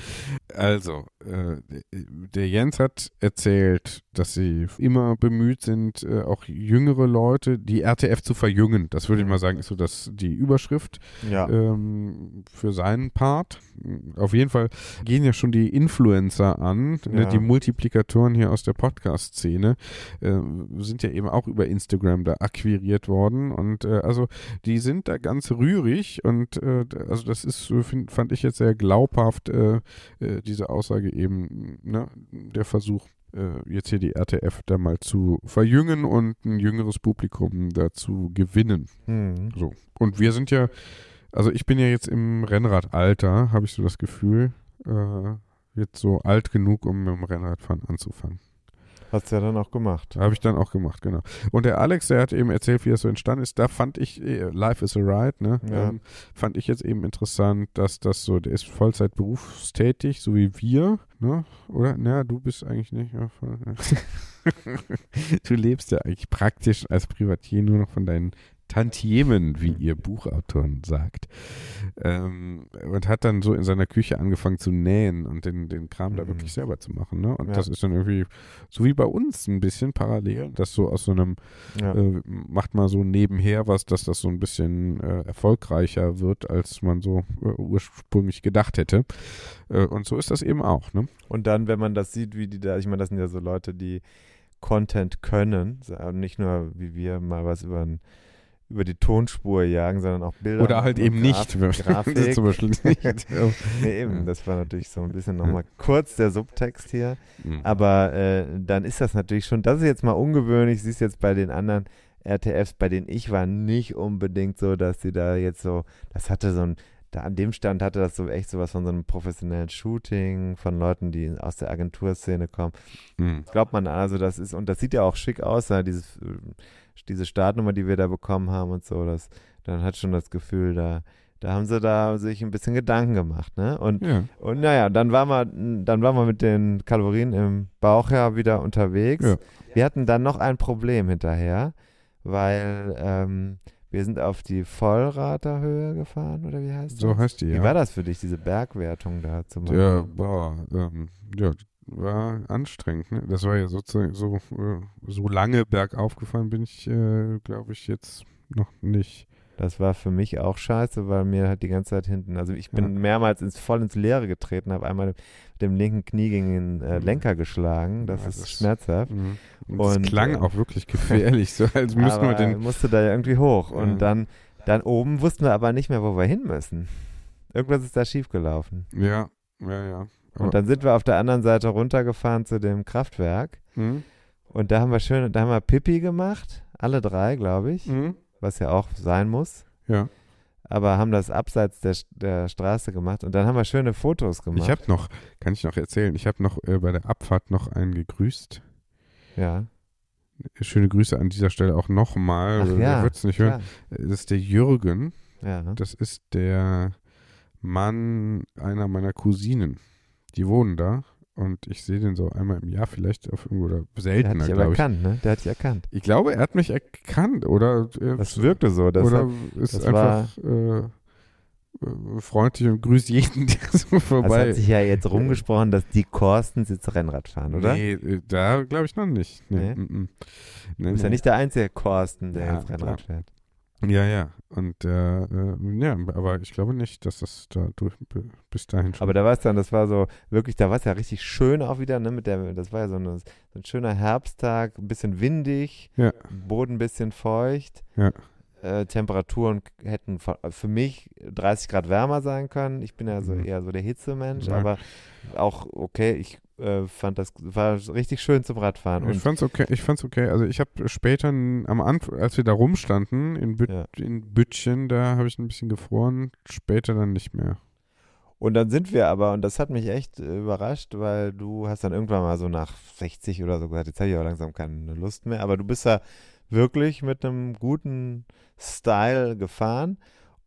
Also, äh, der Jens hat erzählt, dass sie immer bemüht sind, äh, auch jüngere Leute, die RTF zu verjüngen. Das würde ich mal sagen, ist so das, die Überschrift Ja. ähm, für seinen Part. Auf jeden Fall gehen ja schon die Influencer an, ne, Ja. die Multiplikatoren hier aus der Podcast-Szene, äh, sind ja eben auch über Instagram da akquiriert worden und äh, also die sind da ganz rührig und äh, also das ist, so find, fand ich jetzt sehr glaubhaft, äh, äh, diese Aussage eben, ne, der Versuch äh, jetzt hier die RTF da mal zu verjüngen und ein jüngeres Publikum dazu gewinnen. Hm. So. Und wir sind ja, also ich bin ja jetzt im Rennradalter, habe ich so das Gefühl, äh, jetzt so alt genug, um mit dem Rennradfahren anzufangen. Hast du ja dann auch gemacht. Habe ich dann auch gemacht, genau. Und der Alex, der hat eben erzählt, wie das so entstanden ist. Da fand ich, äh, Life is a Ride, ne? Ja. Ähm, fand ich jetzt eben interessant, dass das so, der ist Vollzeit berufstätig, so wie wir, ne? Oder? Na, du bist eigentlich nicht. Ja, voll, ja. du lebst ja eigentlich praktisch als Privatier nur noch von deinen Tantiemen, wie ihr Buchautoren sagt. Ähm, und hat dann so in seiner Küche angefangen zu nähen und den, den Kram da Mhm. wirklich selber zu machen. Ne? Und Ja. das ist dann irgendwie so wie bei uns ein bisschen parallel, dass so aus so einem, Ja. äh, macht mal so nebenher was, dass das so ein bisschen äh, erfolgreicher wird, als man so äh, ursprünglich gedacht hätte. Äh, und so ist das eben auch. Ne? Und dann, wenn man das sieht, wie die da, ich meine, das sind ja so Leute, die Content können, nicht nur wie wir mal was über, ein, über die Tonspur jagen, sondern auch Bilder. Oder halt eben nicht. Graf- Grafik. Zum Beispiel nicht. nee, eben, das war natürlich so ein bisschen nochmal kurz der Subtext hier. Mhm. Aber äh, dann ist das natürlich schon, das ist jetzt mal ungewöhnlich, siehst jetzt bei den anderen RTFs, bei denen ich war, nicht unbedingt so, dass sie da jetzt so, das hatte so ein, da an dem Stand hatte das so echt sowas von so einem professionellen Shooting, von Leuten, die aus der Agenturszene kommen. Mhm. Glaubt man also, das ist, und das sieht ja auch schick aus, ja, dieses, äh, diese Startnummer, die wir da bekommen haben und so, das, dann hat schon das Gefühl, da, da haben sie da sich ein bisschen Gedanken gemacht, ne? Und Ja. und naja, dann waren wir, dann waren wir mit den Kalorien im Bauch ja wieder unterwegs. Ja. Wir hatten dann noch ein Problem hinterher, weil ähm, wir sind auf die Vollraterhöhe gefahren, oder wie heißt das? So heißt die, Wie ja. war das für dich, diese Bergwertung da zu machen? Ja, boah, ähm, ja, war anstrengend. Ne? Das war ja sozusagen so, äh, so lange bergauf gefahren bin ich, äh, glaube ich, jetzt noch nicht. Das war für mich auch scheiße, weil mir halt die ganze Zeit hinten, also ich bin Ja. mehrmals ins, voll ins Leere getreten, habe einmal mit dem linken Knie gegen den äh, Lenker geschlagen. Das Ja, ist das- schmerzhaft. Mhm. Und Und, klang äh, auch wirklich gefährlich, so als müssten wir den. musste da ja irgendwie hoch. Und Ja. dann, dann oben wussten wir aber nicht mehr, wo wir hin müssen. Irgendwas ist da schiefgelaufen. Ja, ja, ja. Aber, Und dann sind wir auf der anderen Seite runtergefahren zu dem Kraftwerk. Mhm. Und da haben wir schön, da haben wir Pipi gemacht. Alle drei, glaube ich. Mhm. Was ja auch sein muss. Ja. Aber haben das abseits der, der Straße gemacht. Und dann haben wir schöne Fotos gemacht. Ich habe noch, kann ich noch erzählen, ich habe noch äh, bei der Abfahrt noch einen gegrüßt. ja. Schöne Grüße an dieser Stelle auch nochmal. Ja, wird es nicht hören. klar. Das ist der Jürgen. Ja. Das ist der Mann einer meiner Cousinen. Die wohnen da und ich sehe den so einmal im Jahr vielleicht auf irgendwo oder Der hat seltener, dich aber ich. erkannt, ne? Der hat dich erkannt. Ich glaube, er hat mich erkannt oder äh, Das wirkte so. Das oder hat, ist das einfach äh, äh, freundlich und grüßt jeden, der so vorbei. hat sich ja jetzt rumgesprochen, dass die Korstens jetzt Rennrad fahren, oder? Nee, äh, da glaube ich noch nicht. Nee, Nee? mm, mm. Nee, Du bist ja nee. nicht der einzige Korsten, der Ja, jetzt Rennrad klar. fährt. Ja, ja. Und äh, äh, ja, aber ich glaube nicht, dass das da durch, bis dahin schon. Aber da war es dann, das war so, wirklich, da war es ja richtig schön auch wieder, ne, mit der, das war ja so, eine, so ein schöner Herbsttag, ein bisschen windig, Ja. Boden ein bisschen feucht. Ja. Äh, Temperaturen hätten für für mich 30 Grad wärmer sein können. Ich bin ja so Mhm. eher so der Hitzemensch, Ja. aber auch okay, ich äh, fand das war richtig schön zum Radfahren. Ich fand's okay, ich fand's okay. Also ich habe später am Anfang, als wir da rumstanden in, Büt, Ja. in Bütchen, da habe ich ein bisschen gefroren, später dann nicht mehr. Und dann sind wir aber, und das hat mich echt äh, überrascht, weil du hast dann irgendwann mal so nach 60 oder so gesagt, jetzt habe ich aber langsam keine Lust mehr, aber du bist ja wirklich mit einem guten Style gefahren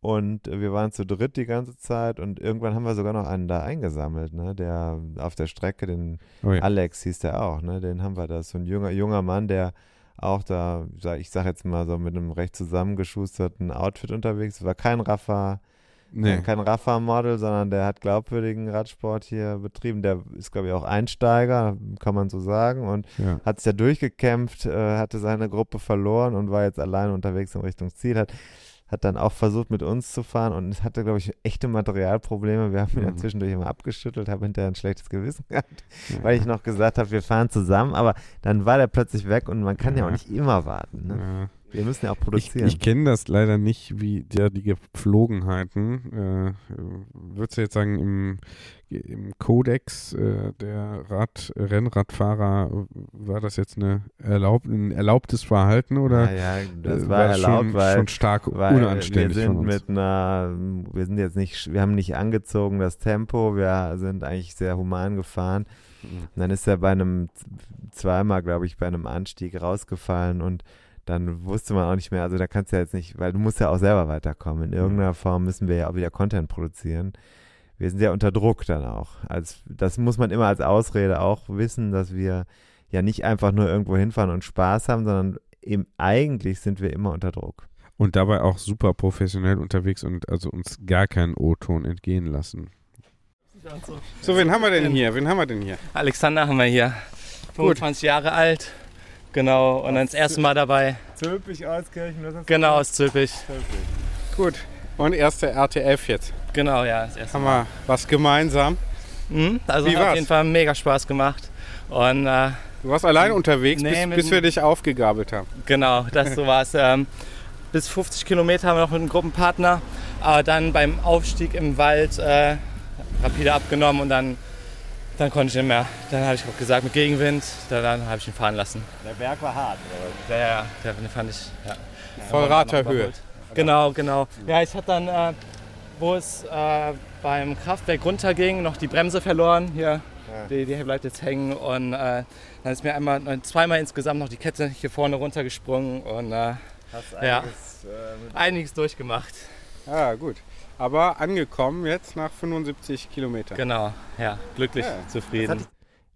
und äh, wir waren zu dritt die ganze Zeit und irgendwann haben wir sogar noch einen da eingesammelt, ne, der auf der Strecke, den Oh ja. Alex hieß der auch, ne, den haben wir da, so ein junger, junger Mann, der auch da, ich sag jetzt mal so mit einem recht zusammengeschusterten Outfit unterwegs, war kein Raffa, Nee. kein Rafa-Model, sondern der hat glaubwürdigen Radsport hier betrieben. Der ist, glaube ich, auch Einsteiger, kann man so sagen. Und Ja. hat sich ja durchgekämpft, äh, hatte seine Gruppe verloren und war jetzt alleine unterwegs in Richtung Ziel. Hat, hat dann auch versucht, mit uns zu fahren und es hatte, glaube ich, echte Materialprobleme. Wir haben ihn ja Mhm. zwischendurch immer abgeschüttelt, habe hinterher ein schlechtes Gewissen gehabt, Ja. weil ich noch gesagt habe, wir fahren zusammen. Aber dann war der plötzlich weg und man kann ja, Ja. auch nicht immer warten. Ne? Ja. Wir müssen ja auch Ich, produzieren. ich kenne das leider nicht, wie der, die Gepflogenheiten. Äh, Würdest du jetzt sagen, im, im Kodex äh, der Rad, Rennradfahrer war das jetzt eine erlaub, ein erlaubtes Verhalten oder ja, ja, das äh, war das erlaubt, schon, weil, schon stark weil unanständig wir sind mit einer, wir sind jetzt nicht, wir haben nicht angezogen das Tempo, wir sind eigentlich sehr human gefahren. Mhm. Und dann ist er bei einem, zweimal glaube ich, bei einem Anstieg rausgefallen und dann wusste man auch nicht mehr, also da kannst du ja jetzt nicht, weil du musst ja auch selber weiterkommen. In irgendeiner Form müssen wir ja auch wieder Content produzieren. Wir sind ja unter Druck dann auch. Als, das muss man immer als Ausrede auch wissen, dass wir ja nicht einfach nur irgendwo hinfahren und Spaß haben, sondern eben eigentlich sind wir immer unter Druck. Und dabei auch super professionell unterwegs und also uns gar keinen O-Ton entgehen lassen. So, wen haben wir denn hier? Wen haben wir denn hier? Alexander haben wir hier. 25 Jahre alt. Genau, und dann das erste Mal dabei. Zülpich, Auskirchen, was hast Genau, aus Zülpich. Gut. Und erste RTF jetzt. Genau, ja, das erste Haben Mal. wir was gemeinsam? Mhm, also Wie hat auf war's? jeden Fall mega Spaß gemacht. Und äh, Du warst allein unterwegs, Nee, bis, bis wir dich aufgegabelt haben. genau, das so war es. Ähm, bis 50 Kilometer haben wir noch mit einem Gruppenpartner. Aber dann beim Aufstieg im Wald äh, rapide abgenommen und dann, dann konnte ich nicht mehr. Dann habe ich auch gesagt, mit Gegenwind, dann, dann habe ich ihn fahren lassen. Der Berg war hart. Ja, ja, ja, den fand ich. Ja. Vollraterhöhe. Genau, genau. Ja, ich hatte dann, äh, wo es äh, beim Kraftwerk runterging, noch die Bremse verloren. Hier, die, die bleibt jetzt hängen. Und äh, dann ist mir einmal, äh, zweimal insgesamt noch die Kette hier vorne runtergesprungen und äh, ja, einiges durchgemacht. Ja, gut. Aber angekommen jetzt nach 75 Kilometern. Genau, ja, glücklich, Ja. zufrieden.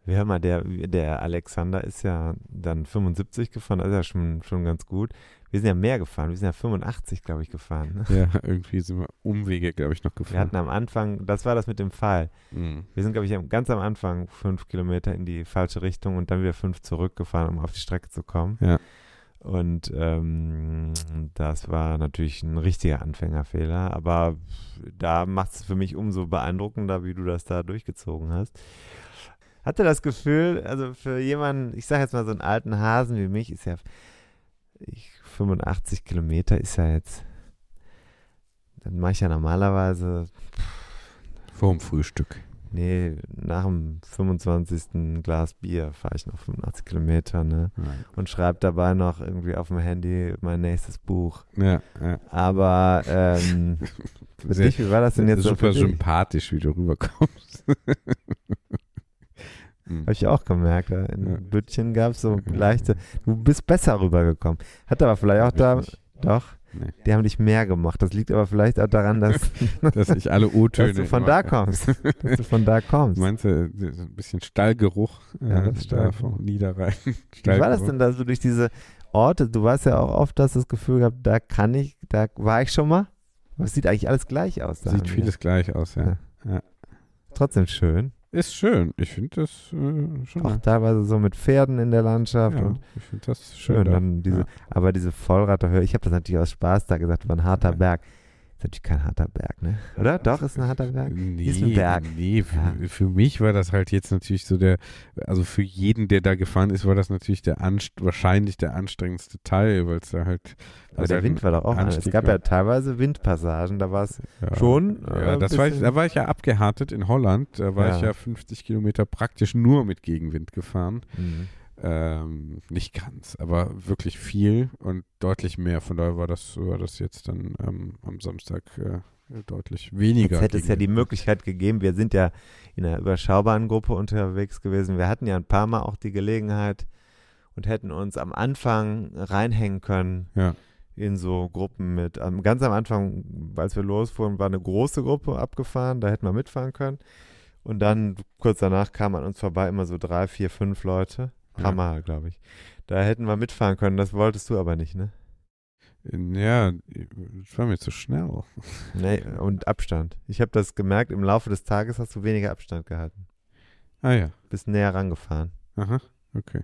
Wir hör mal, der, der Alexander ist ja dann 75 gefahren, das ist ja schon, schon ganz gut. Wir sind ja mehr gefahren, wir sind ja 85, glaube ich, gefahren. Ne? Ja, irgendwie sind wir Umwege, glaube ich, noch Wir gefahren. hatten am Anfang, das war das mit dem Pfeil. Mhm. Wir sind, glaube ich, ganz am Anfang fünf Kilometer in die falsche Richtung und dann wieder fünf zurückgefahren, um auf die Strecke zu kommen. Ja. Und ähm, das war natürlich ein richtiger Anfängerfehler, aber da macht es für mich umso beeindruckender, wie du das da durchgezogen hast. Hatte das Gefühl, also für jemanden, ich sage jetzt mal so einen alten Hasen wie mich, ist ja ich, 85 Kilometer ist ja jetzt, dann mache ich ja normalerweise Vorm Frühstück. Nee, nach dem 25. Glas Bier fahre ich noch 85 Kilometer, ne? Und schreibe dabei noch irgendwie auf dem Handy mein nächstes Buch. Ja, ja. Aber ähm, Sehr- dich, wie war das denn jetzt so super dich? sympathisch, wie du rüberkommst. Hm. Habe ich auch gemerkt. ja. In Ja. Büttchen gab es so leichte, du bist besser rübergekommen. Hat aber vielleicht auch da, doch, Nee. die haben dich mehr gemacht. Das liegt aber vielleicht auch daran, dass, Dass ich alle O-Töne dass du von da kommst. Dass du von da kommst. Meinst du, so ein bisschen Stallgeruch Ja, äh, das ist da vom Niederrhein? Wie war das denn, dass du durch diese Orte, du warst ja auch oft, hast das Gefühl gehabt, da kann ich, da war ich schon mal. Aber es sieht eigentlich alles gleich aus. Da Sieht wir. vieles gleich aus, ja. Trotzdem schön. Ist schön. Ich finde das äh, schon. Auch teilweise so mit Pferden in der Landschaft ja, und ich finde das schön. schön. da. Diese, ja. Aber diese Vollraterhöhe, ich habe das natürlich aus Spaß da gesagt, war ein harter. Berg. Ist natürlich kein harter Berg, ne? Oder? Doch, ist ein harter Berg. Nee, Ist ein Berg. nee für, Ja. für mich war das halt jetzt natürlich so der, also für jeden, der da gefahren ist, war das natürlich der anst wahrscheinlich der anstrengendste Teil, weil es da halt. Aber der halt Wind war doch auch an. Es gab war. ja teilweise Windpassagen, da war es Ja. schon. Ja, äh, das war ich, da war ich ja abgehärtet in Holland. Da war Ja. ich ja 50 Kilometer praktisch nur mit Gegenwind gefahren. Mhm. Ähm, nicht ganz, aber wirklich viel und deutlich mehr. Von daher war das, war das jetzt dann ähm, am Samstag äh, deutlich weniger. Jetzt hätte es ja die. Möglichkeit gegeben, wir sind ja in einer überschaubaren Gruppe unterwegs gewesen. Wir hatten ja ein paar Mal auch die Gelegenheit und hätten uns am Anfang reinhängen können Ja. in so Gruppen mit. Ganz am Anfang, als wir losfuhren, war eine große Gruppe abgefahren, da hätten wir mitfahren können. Und dann kurz danach kamen an uns vorbei immer so drei, vier, fünf Leute. Ein paar Ja. Mal, glaube ich. Da hätten wir mitfahren können, das wolltest du aber nicht, ne? Ja, das war mir zu schnell. Nee, und Abstand. Ich habe das gemerkt, im Laufe des Tages hast du weniger Abstand gehalten. Ah ja. Bist näher rangefahren. Aha. Okay.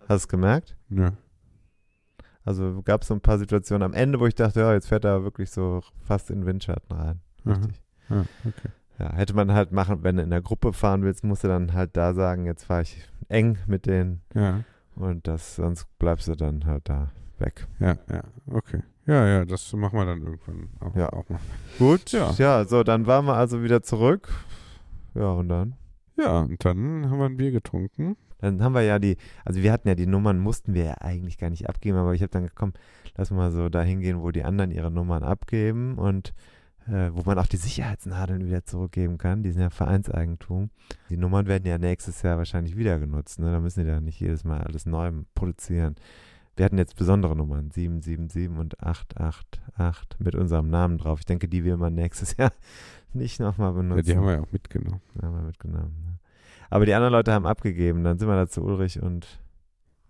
Hast du es gemerkt? Ja. Also gab es so ein paar Situationen am Ende, wo ich dachte, ja, jetzt fährt er wirklich so fast in den Windschatten rein. Aha. Richtig. Ah, okay. Ja, hätte man halt machen, wenn du in der Gruppe fahren willst, musst du dann halt da sagen, jetzt fahre ich eng mit denen Ja. und das, sonst bleibst du dann halt da weg. Ja, ja, okay. Ja, ja, das machen wir dann irgendwann auch, Ja. auch mal. Gut, Ja. ja, so, dann waren wir also wieder zurück. Ja, und dann? Ja, und dann haben wir ein Bier getrunken. Dann haben wir ja die, also wir hatten ja die Nummern, mussten wir ja eigentlich gar nicht abgeben, aber ich habe dann komm, lass mal so dahin gehen, wo die anderen ihre Nummern abgeben und äh, wo man auch die Sicherheitsnadeln wieder zurückgeben kann. Die sind ja Vereinseigentum. Die Nummern werden ja nächstes Jahr wahrscheinlich wieder genutzt. Ne? Da müssen die ja nicht jedes Mal alles neu produzieren. Wir hatten jetzt besondere Nummern, 777 und 888 mit unserem Namen drauf. Ich denke, die will man nächstes Jahr nicht nochmal benutzen. Ja, die haben wir ja auch mitgenommen. haben wir mitgenommen. Ne? Aber die anderen Leute haben abgegeben. Dann sind wir da zu Ulrich und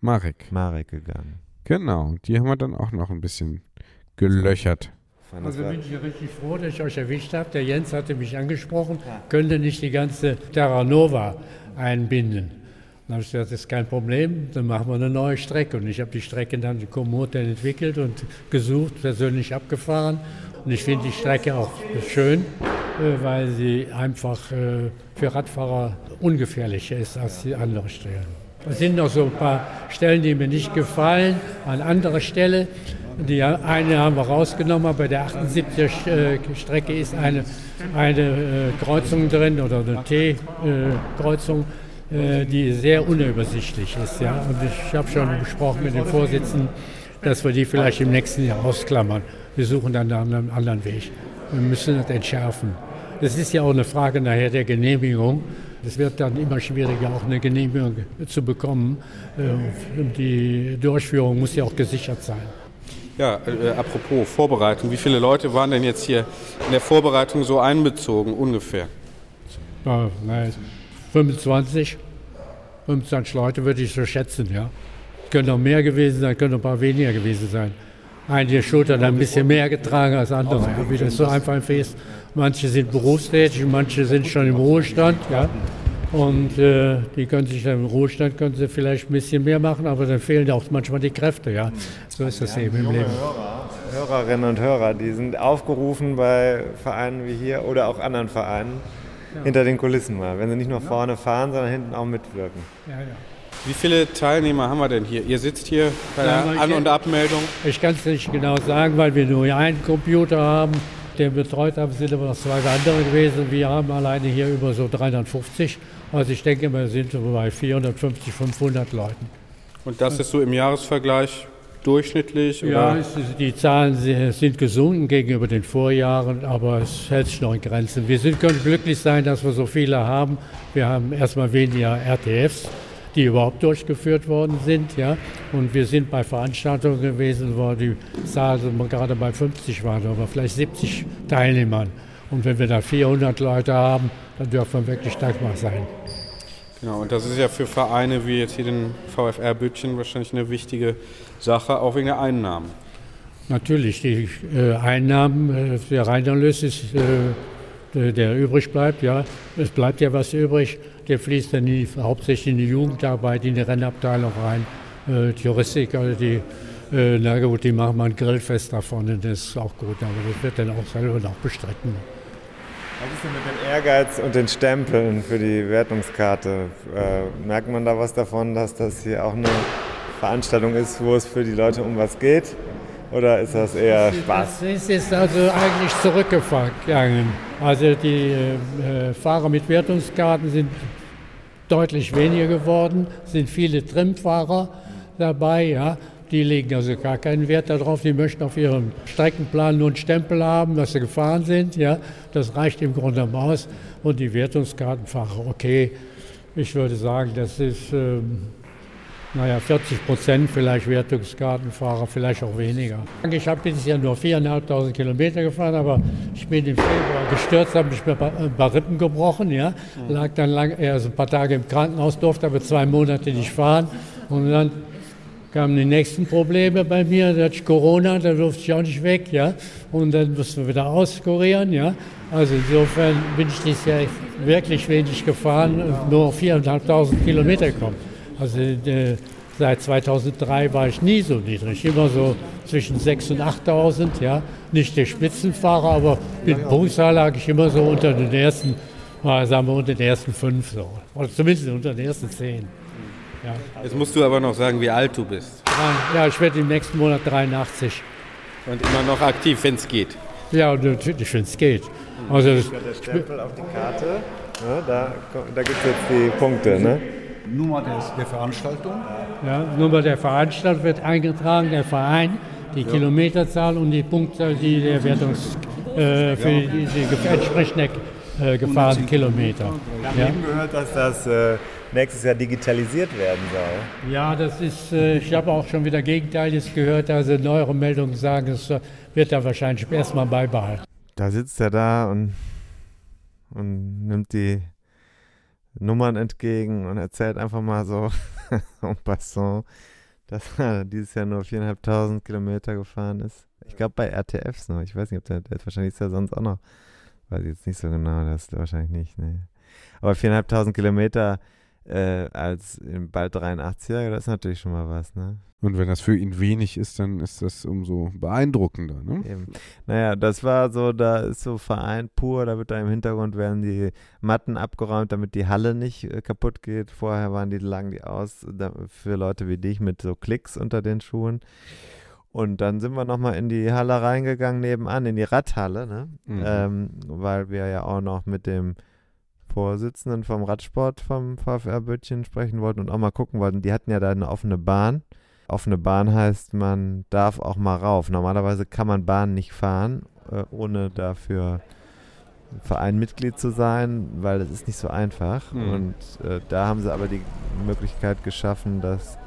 Marek. Marek gegangen. Genau, die haben wir dann auch noch ein bisschen gelöchert. Fand Also bin ich richtig froh, dass ich euch erwischt habe. Der Jens hatte mich angesprochen, könnte nicht die ganze Terra Nova einbinden. Dann habe ich gesagt, das ist kein Problem, dann machen wir eine neue Strecke. Und ich habe die Strecke dann in Komoot entwickelt und gesucht, persönlich abgefahren. Und ich finde die Strecke auch schön, äh, weil sie einfach äh, für Radfahrer ungefährlicher ist als die anderen Stellen. Es sind noch so ein paar Stellen, die mir nicht gefallen, an anderer Stelle. Die eine haben wir rausgenommen, aber bei der 78er-Strecke ist eine, eine äh, Kreuzung drin oder eine T-Kreuzung, äh, die sehr unübersichtlich ist. Ja? Und ich habe schon besprochen mit dem Vorsitzenden, dass wir die vielleicht im nächsten Jahr ausklammern. Wir suchen dann einen anderen Weg. Wir müssen das entschärfen. Das ist ja auch eine Frage nachher der Genehmigung. Es wird dann immer schwieriger, auch eine Genehmigung zu bekommen. Äh, Die Durchführung muss ja auch gesichert sein. Ja, äh, apropos Vorbereitung. Wie viele Leute waren denn jetzt hier in der Vorbereitung so einbezogen, ungefähr? Ja, nein, 25, 25 Leute würde ich so schätzen, ja. Können auch mehr gewesen sein, können auch ein paar weniger gewesen sein. Einige Schultern haben ein bisschen mehr getragen als andere, wie das so einfach ist. Manche sind berufstätig, manche sind schon im Ruhestand, ja. Und äh, die können sich dann im Ruhestand können sie vielleicht ein bisschen mehr machen, aber dann fehlen auch manchmal die Kräfte, ja. So ist das eben im Leben. Hörerinnen und Hörer, die sind aufgerufen bei Vereinen wie hier oder auch anderen Vereinen hinter den Kulissen mal. Wenn sie nicht nur vorne fahren, sondern hinten auch mitwirken. Ja, ja. Wie viele Teilnehmer haben wir denn hier? Ihr sitzt hier bei Ja, der An- und Abmeldung. Ich kann es nicht genau sagen, weil wir nur einen Computer haben, den wir betreut haben, sind aber noch zwei andere gewesen. Wir haben alleine hier über so 350. Also ich denke, wir sind so bei 450, 500 Leuten. Und das ist so im Jahresvergleich durchschnittlich? Ja, ist, die Zahlen sind gesunken gegenüber den Vorjahren, aber es hält sich noch in Grenzen. Wir sind, können glücklich sein, dass wir so viele haben. Wir haben erstmal weniger RTFs, die überhaupt durchgeführt worden sind. Ja? Und wir sind bei Veranstaltungen gewesen, wo die Zahl gerade bei 50 war, aber vielleicht 70 Teilnehmern. Und wenn wir da 400 Leute haben, dann dürfen wir wirklich dankbar sein. Genau, und das ist ja für Vereine wie jetzt hier den VfR Bütchen wahrscheinlich eine wichtige Sache, auch wegen der Einnahmen. Natürlich, die äh, Einnahmen, äh, der Reinerlös ist, äh, der, der übrig bleibt, ja. Es bleibt ja was übrig. Der fließt dann die, hauptsächlich in die Jugendarbeit, in die Rennabteilung rein. Äh, die Heuristiker, die, äh, na gut, die machen mal ein Grillfest davon, und das ist auch gut, aber das wird dann auch selber noch bestritten. Was ist denn mit dem Ehrgeiz und den Stempeln für die Wertungskarte? Äh, merkt man da was davon, dass das hier auch eine Veranstaltung ist, wo es für die Leute um was geht? Oder ist das eher Spaß? Das ist also eigentlich zurückgegangen. Also die äh, Fahrer mit Wertungskarten sind deutlich weniger geworden, sind viele Trimfahrer dabei, ja. Die legen also gar keinen Wert darauf, die möchten auf ihrem Streckenplan nur einen Stempel haben, dass sie gefahren sind, ja. Das reicht im Grunde aus. Und die Wertungskartenfahrer, okay, ich würde sagen, das ist, ähm, naja, 40 Prozent vielleicht Wertungskartenfahrer, vielleicht auch weniger. Ich habe dieses Jahr nur 4.500 Kilometer gefahren, aber ich bin im Februar gestürzt, habe mich ein paar Rippen gebrochen, ja. Lag dann lang, erst ein paar Tage im Krankenhaus, durfte aber zwei Monate nicht fahren. Und dann kamen die nächsten Probleme bei mir, da hatte ich Corona, da durfte ich auch nicht weg, ja. Und dann mussten wir wieder auskurieren, ja. Also insofern bin ich dieses Jahr wirklich wenig gefahren, nur auf 4.500 Kilometer gekommen. Also äh, seit 2003 war ich nie so niedrig, immer so zwischen 6.000 und 8.000, ja. Nicht der Spitzenfahrer, aber mit Punktzahl lag ich immer so unter den ersten, äh, sagen wir unter den ersten fünf so. Oder zumindest unter den ersten zehn. Ja. Jetzt musst du aber noch sagen, wie alt du bist. Ja, ich werde im nächsten Monat 83. Und immer noch aktiv, wenn es geht. Ja, natürlich, wenn es geht. Also, der Stempel auf die Karte, ne, da, da gibt es jetzt die Punkte. Ne? Nummer des, der Veranstaltung. Ja, Nummer der Veranstaltung wird eingetragen, der Verein, die ja. Kilometerzahl und die Punktzahl, die der Wertungs äh, für ja. die, die entsprechende äh, gefahrenen Kilometer. Wir haben ja. eben gehört, dass das äh, nächstes Jahr digitalisiert werden soll. Ja, das ist, äh, ich habe auch schon wieder Gegenteiliges gehört. Also neuere Meldungen sagen, es wird da wahrscheinlich erstmal beibehalten. Da sitzt er da und, und nimmt die Nummern entgegen und erzählt einfach mal so en passant, dass er dieses Jahr nur 4.500 Kilometer gefahren ist. Ich glaube bei RTFs noch. Ich weiß nicht, ob der, der wahrscheinlich ist ja sonst auch noch. Weiß ich jetzt nicht so genau, das ist wahrscheinlich nicht. Nee. Aber 4.500 Kilometer äh, als bald 83er, das ist natürlich schon mal was, ne? Und wenn das für ihn wenig ist, dann ist das umso beeindruckender, ne? Eben. Naja, das war so, da ist so Verein pur, da wird da im Hintergrund werden die Matten abgeräumt, damit die Halle nicht äh, kaputt geht. Vorher waren die, lagen die aus da, für Leute wie dich mit so Klicks unter den Schuhen. Und dann sind wir nochmal in die Halle reingegangen, nebenan, in die Radhalle, ne? Mhm. Ähm, weil wir ja auch noch mit dem Vorsitzenden vom Radsport vom VfR Böttchen sprechen wollten und auch mal gucken wollten. Die hatten ja da eine offene Bahn. Offene Bahn heißt, man darf auch mal rauf. Normalerweise kann man Bahn nicht fahren, äh, ohne dafür Vereinmitglied zu sein, weil das ist nicht so einfach. Mhm. Und äh, da haben sie aber die Möglichkeit geschaffen, dass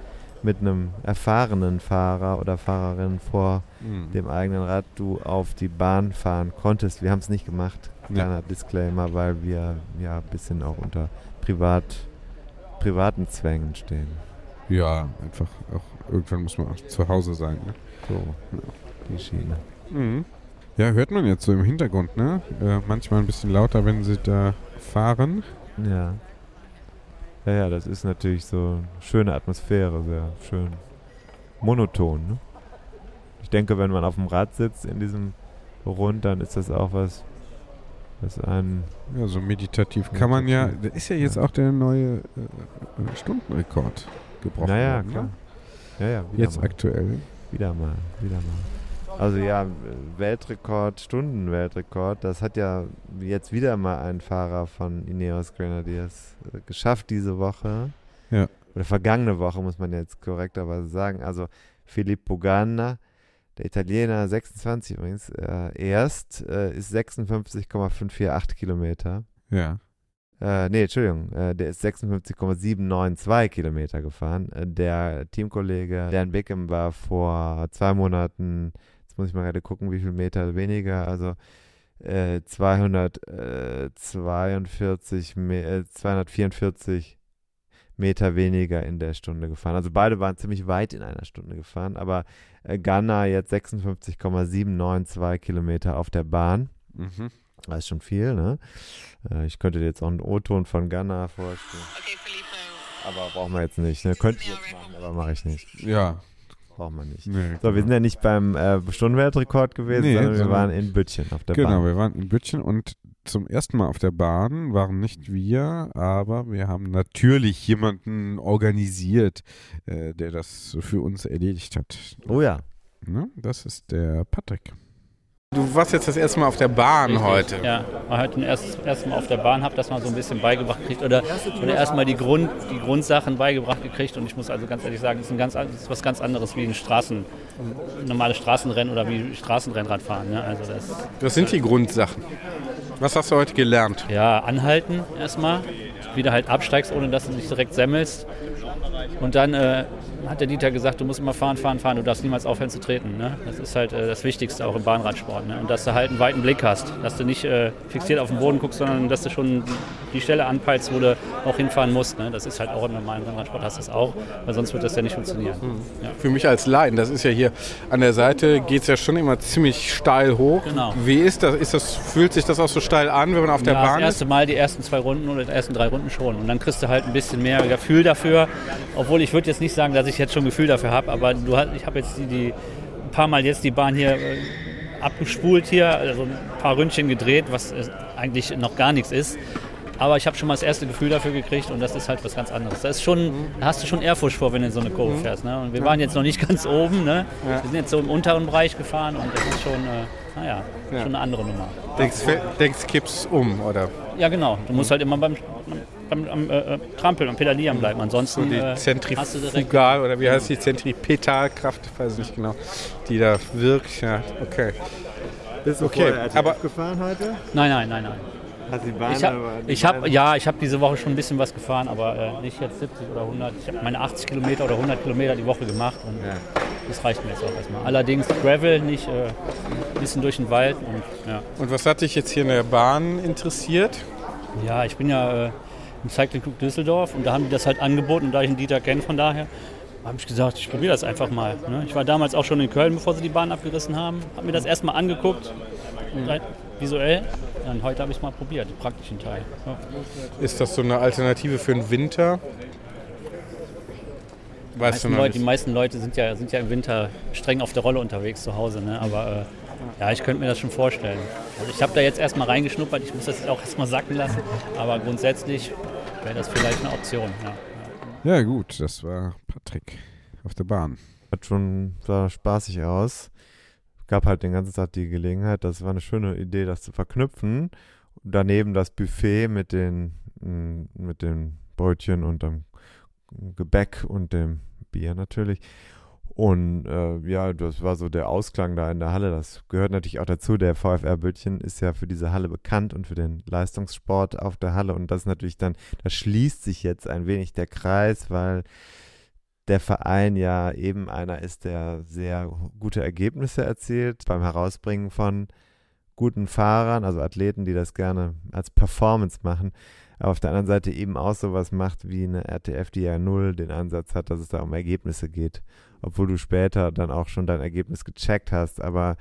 mit einem erfahrenen Fahrer oder Fahrerin vor mhm. dem eigenen Rad du auf die Bahn fahren konntest. Wir haben es nicht gemacht. Kleiner ja. Disclaimer, weil wir ja ein bisschen auch unter privat, privaten Zwängen stehen. Ja, einfach auch irgendwann muss man auch zu Hause sein. Ne? So, die Schiene. Mhm. Ja, hört man jetzt so im Hintergrund, ne? Äh, manchmal ein bisschen lauter, wenn sie da fahren. Ja. Ja, ja, das ist natürlich so schöne Atmosphäre, sehr schön monoton. Ne? Ich denke, wenn man auf dem Rad sitzt in diesem Rund, dann ist das auch was, was einen. Ja, so meditativ kann man ja. Da ist ja jetzt auch der neue äh, äh Stundenrekord gebrochen. Naja, worden, ne? klar. Ne? Ja, ja, jetzt mal. aktuell. Wieder mal, wieder mal. Also ja, Weltrekord, Stundenweltrekord. Das hat ja jetzt wieder mal ein Fahrer von Ineos Grenadiers äh, geschafft diese Woche. Ja. Oder vergangene Woche, muss man jetzt korrekterweise sagen. Also Filippo Ganna, der Italiener, 26 übrigens, äh, erst, äh, ist 56,548 Kilometer. Ja. Äh, nee, Entschuldigung, äh, der ist 56,792 Kilometer gefahren. Äh, der Teamkollege Dan Bickham war vor zwei Monaten muss ich mal gerade gucken, wie viel Meter weniger. Also äh, 242, äh, 244 äh, Meter weniger in der Stunde gefahren. Also beide waren ziemlich weit in einer Stunde gefahren, aber äh, Ghana jetzt 56,792 Kilometer auf der Bahn. Mhm. Das ist schon viel, ne? Äh, ich könnte dir jetzt auch einen O-Ton von Ghana vorstellen. Okay, aber brauchen wir jetzt nicht. Ne? Könnte ich jetzt machen, aber mache ich nicht. Ja, braucht man nicht. Nee, so, wir sind ja nicht beim äh, Stundenweltrekord gewesen, nee, sondern wir waren in Büttchen auf der genau, Bahn. Genau, wir waren in Büttchen und zum ersten Mal auf der Bahn waren nicht wir, aber wir haben natürlich jemanden organisiert, äh, der das für uns erledigt hat. Oh ja. Ne? Das ist der Patrick. Du warst jetzt das erste Mal auf der Bahn Richtig. heute. Ja, war heute das erste Mal auf der Bahn, habe das mal so ein bisschen beigebracht gekriegt oder, oder erstmal die, Grund, die Grundsachen beigebracht gekriegt und ich muss also ganz ehrlich sagen, das ist, ein ganz, das ist was ganz anderes wie ein Straßen, normales Straßenrennen oder wie Straßenrennradfahren. Ne? Also das, was sind die Grundsachen? Was hast du heute gelernt? Ja, anhalten erstmal, wieder halt absteigst, ohne dass du dich direkt semmelst und dann äh, hat der Dieter gesagt, du musst immer fahren, fahren, fahren, du darfst niemals aufhören zu treten. Ne? Das ist halt äh, das Wichtigste auch im Bahnradsport. Ne? Und dass du halt einen weiten Blick hast, dass du nicht äh, fixiert auf den Boden guckst, sondern dass du schon die Stelle anpeilst, wo du auch hinfahren musst. Ne? Das ist halt auch im normalen Rennradsport, hast du das auch, weil sonst wird das ja nicht funktionieren. Mhm. Ja. Für mich als Laien, das ist ja hier an der Seite, geht es ja schon immer ziemlich steil hoch. Genau. Wie ist das? ist das? Fühlt sich das auch so steil an, wenn man auf der ja, Bahn ist? Das erste Mal die ersten zwei Runden oder die ersten drei Runden schon. Und dann kriegst du halt ein bisschen mehr Gefühl dafür. Obwohl ich würde jetzt nicht sagen, dass ich jetzt schon Gefühl dafür habe, aber du, ich habe jetzt die, die, ein paar Mal jetzt die Bahn hier äh, abgespult hier, also ein paar Ründchen gedreht, was äh, eigentlich noch gar nichts ist. Aber ich habe schon mal das erste Gefühl dafür gekriegt und das ist halt was ganz anderes. Da, ist schon, da hast du schon Ehrfurcht vor, wenn du in so eine Kurve fährst. Ne? Und wir waren jetzt noch nicht ganz oben. Ne? Wir sind jetzt so im unteren Bereich gefahren und das ist schon, äh, naja, Ja. schon eine andere Nummer. Denkst, denkst kippst um, oder? Ja, genau. Du musst halt immer beim, beim am, äh, äh, Trampeln und Pedalieren bleiben. So Ansonsten die äh, hast du direkt Zentrifugal, oder wie heißt die Zentripetalkraft, weiß ich nicht genau, die da wirkt. Ja, okay. Bist du okay, aber gefahren heute? Nein, nein, nein, nein. Hast die Bahn Ich hab, aber die ich hab, Bahn- ja, ich habe diese Woche schon ein bisschen was gefahren, aber äh, nicht jetzt 70 oder 100. Ich habe meine 80 Kilometer oder 100 Kilometer die Woche gemacht und das reicht mir jetzt auch erstmal. Allerdings Gravel, nicht äh, ein bisschen durch den Wald und ja. Und was hat dich jetzt hier in der Bahn interessiert? Ja, ich bin ja äh, im Cycling Club Düsseldorf und da haben die das halt angeboten und da ich einen Dieter kenne von daher, habe ich gesagt, ich probiere das einfach mal. Ne? Ich war damals auch schon in Köln, bevor sie die Bahn abgerissen haben, habe mir das erstmal angeguckt, rein visuell. Und heute habe ich es mal probiert, den praktischen Teil. Ja. Ist das so eine Alternative für den Winter? Die Weißt du meisten, Leute, die meisten Leute sind ja, sind ja im Winter streng auf der Rolle unterwegs zu Hause. Ne? Aber äh, ja, ich könnte mir das schon vorstellen. Also ich habe da jetzt erstmal reingeschnuppert, ich muss das jetzt auch erstmal sacken lassen. Aber grundsätzlich wäre das vielleicht eine Option. Ja. Ja gut, das war Patrick auf der Bahn. Hat schon sah spaßig aus. Gab halt den ganzen Tag die Gelegenheit. Das war eine schöne Idee, das zu verknüpfen. Daneben das Buffet mit den, mm, mit den Brötchen und dem Gebäck und dem Bier natürlich. Und äh, ja, das war so der Ausklang da in der Halle. Das gehört natürlich auch dazu. Der VfR Böttchen ist ja für diese Halle bekannt und für den Leistungssport auf der Halle. Und das natürlich dann, da schließt sich jetzt ein wenig der Kreis, weil der Verein ja eben einer ist, der sehr gute Ergebnisse erzielt beim Herausbringen von guten Fahrern, also Athleten, die das gerne als Performance machen. Aber auf der anderen Seite eben auch sowas macht wie eine RTF, die ja null den Ansatz hat, dass es da um Ergebnisse geht. Obwohl du später dann auch schon dein Ergebnis gecheckt hast, aber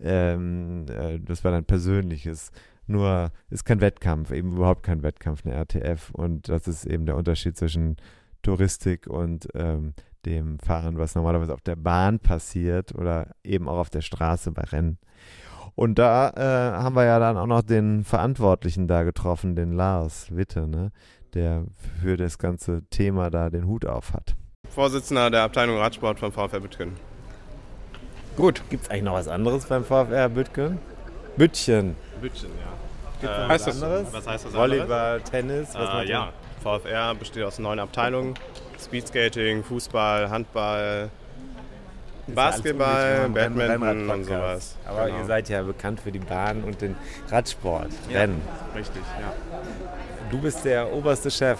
ähm, äh, das war dein persönliches. Nur ist kein Wettkampf, eben überhaupt kein Wettkampf, eine RTF. Und das ist eben der Unterschied zwischen Touristik und ähm, dem Fahren, was normalerweise auf der Bahn passiert oder eben auch auf der Straße bei Rennen. Und da äh, haben wir ja dann auch noch den Verantwortlichen da getroffen, den Lars Witte, ne? der für das ganze Thema da den Hut auf hat. Vorsitzender der Abteilung Radsport vom VfR Büttgen. Gut. Gibt es eigentlich noch was anderes beim VfR Büttgen? Büttchen. Büttchen, ja. Gibt's Äh, heißt was das- anderes? was heißt das Volleyball, anderes? Tennis, was äh, macht Ja, VfR besteht aus neun Abteilungen. Speedskating, Fußball, Handball, Basketball, Badminton und sowas. Aber Genau. ihr seid ja bekannt für die Bahn und den Radsport, Ja, Rennen. Richtig, ja. Du bist der oberste Chef.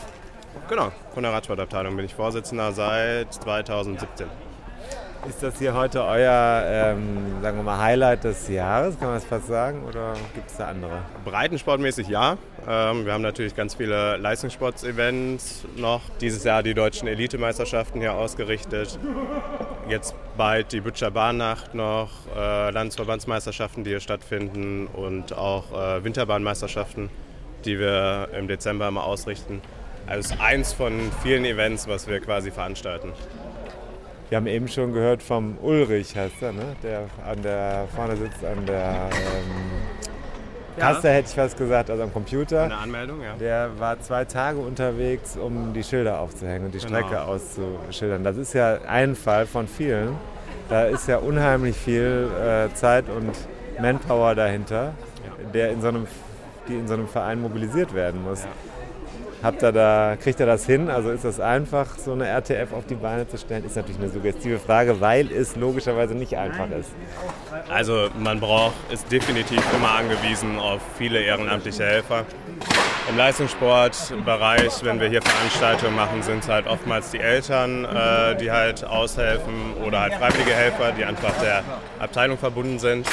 Genau, von der Radsportabteilung bin ich Vorsitzender seit 2017. Ist das hier heute euer, ähm, sagen wir mal, Highlight des Jahres? Kann man das fast sagen? Oder gibt es da andere? Breitensportmäßig ja. Ähm, wir haben natürlich ganz viele Leistungssports-Events noch. Dieses Jahr die deutschen Elitemeisterschaften hier ausgerichtet. Jetzt bald die Bütscher Bahnnacht noch, äh, Landesverbandsmeisterschaften, die hier stattfinden und auch äh, Winterbahnmeisterschaften, die wir im Dezember immer ausrichten. Also ist eins von vielen Events, was wir quasi veranstalten. Wir haben eben schon gehört vom Ulrich, heißt er, ne? der an der vorne sitzt an der ähm, Ja. Kasse, hätte ich fast gesagt, also am Computer. Eine Anmeldung, ja. Der war zwei Tage unterwegs, um die Schilder aufzuhängen und die Genau. Strecke auszuschildern. Das ist ja ein Fall von vielen. Da ist ja unheimlich viel äh, Zeit und Manpower dahinter, der in so einem, die in so einem Verein mobilisiert werden muss. Habt ihr da, kriegt ihr das hin? Also ist das einfach, so eine RTF auf die Beine zu stellen? Ist natürlich eine suggestive Frage, weil es logischerweise nicht einfach ist. Also man braucht, ist definitiv immer angewiesen auf viele ehrenamtliche Helfer. Im Leistungssportbereich, wenn wir hier Veranstaltungen machen, sind es halt oftmals die Eltern, äh, die halt aushelfen oder halt freiwillige Helfer, die einfach der Abteilung verbunden sind.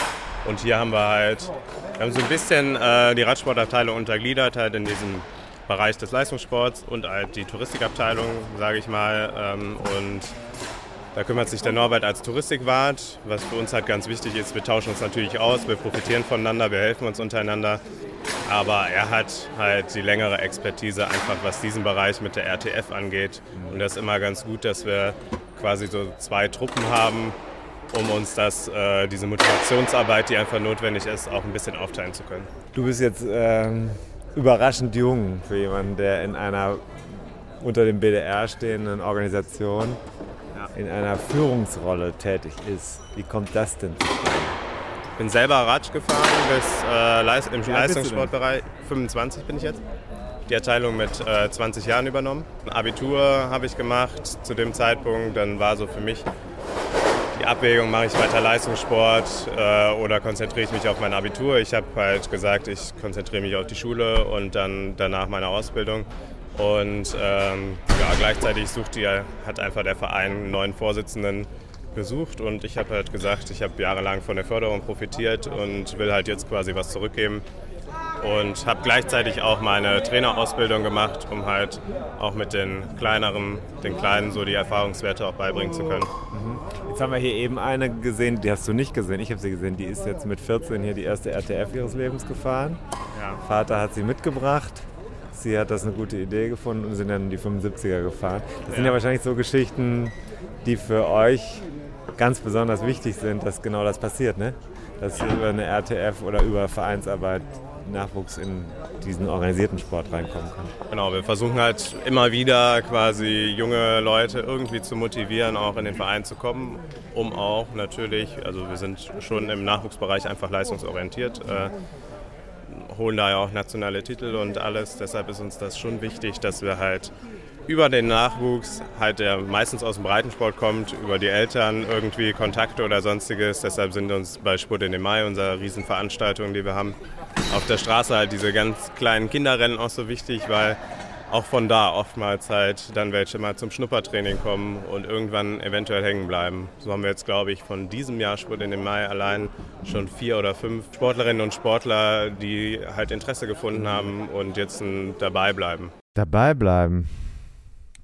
Und hier haben wir halt, wir haben so ein bisschen äh, die Radsportabteilung untergliedert halt in diesem Bereich des Leistungssports und halt die Touristikabteilung, sage ich mal. Ähm, und da kümmert sich der Norbert als Touristikwart, was für uns halt ganz wichtig ist. Wir tauschen uns natürlich aus, wir profitieren voneinander, wir helfen uns untereinander. Aber er hat halt die längere Expertise, einfach was diesen Bereich mit der RTF angeht. Und das ist immer ganz gut, dass wir quasi so zwei Truppen haben, um uns das, äh, diese Motivationsarbeit, die einfach notwendig ist, auch ein bisschen aufteilen zu können. Du bist jetzt ähm, überraschend jung für jemanden, der in einer unter dem BDR stehenden Organisation in einer Führungsrolle tätig ist. Wie kommt das denn zustande? Ich bin selber Ratsch gefahren bis äh, Leist im Leistungssportbereich. 25 bin ich jetzt. Die Erteilung mit äh, 20 Jahren übernommen. Ein Abitur habe ich gemacht zu dem Zeitpunkt. Dann war so für mich die Abwägung, mache ich weiter Leistungssport äh, oder konzentriere ich mich auf mein Abitur. Ich habe halt gesagt, ich konzentriere mich auf die Schule und dann danach meine Ausbildung. Und ähm, ja, gleichzeitig sucht die, hat einfach der Verein einen neuen Vorsitzenden gesucht und ich habe halt gesagt, ich habe jahrelang von der Förderung profitiert und will halt jetzt quasi was zurückgeben und habe gleichzeitig auch meine Trainerausbildung gemacht, um halt auch mit den kleineren, den Kleinen so die Erfahrungswerte auch beibringen zu können. Mhm. Jetzt haben wir hier eben eine gesehen, die hast du nicht gesehen, ich habe sie gesehen, die ist jetzt mit 14 hier die erste RTF ihres Lebens gefahren. Ja. Vater hat sie mitgebracht. Sie hat das eine gute Idee gefunden und sind dann die 75er gefahren. Das ja. sind ja wahrscheinlich so Geschichten, die für euch ganz besonders wichtig sind, dass genau das passiert, ne? Dass über eine RTF oder über Vereinsarbeit Nachwuchs in diesen organisierten Sport reinkommen kann. Genau, wir versuchen halt immer wieder quasi junge Leute irgendwie zu motivieren, auch in den Verein zu kommen, um auch natürlich, also wir sind schon im Nachwuchsbereich einfach leistungsorientiert, äh, holen da ja auch nationale Titel und alles, deshalb ist uns das schon wichtig, dass wir halt über den Nachwuchs, halt der meistens aus dem Breitensport kommt, über die Eltern irgendwie Kontakte oder sonstiges. Deshalb sind uns bei Sport in den Mai, unserer Riesenveranstaltung, die wir haben, auf der Straße halt diese ganz kleinen Kinderrennen auch so wichtig, weil auch von da oftmals halt dann welche mal zum Schnuppertraining kommen und irgendwann eventuell hängen bleiben. So haben wir jetzt, glaube ich, von diesem Jahr Sport in den Mai allein schon vier oder fünf Sportlerinnen und Sportler, die halt Interesse gefunden haben und jetzt dabei bleiben. Dabei bleiben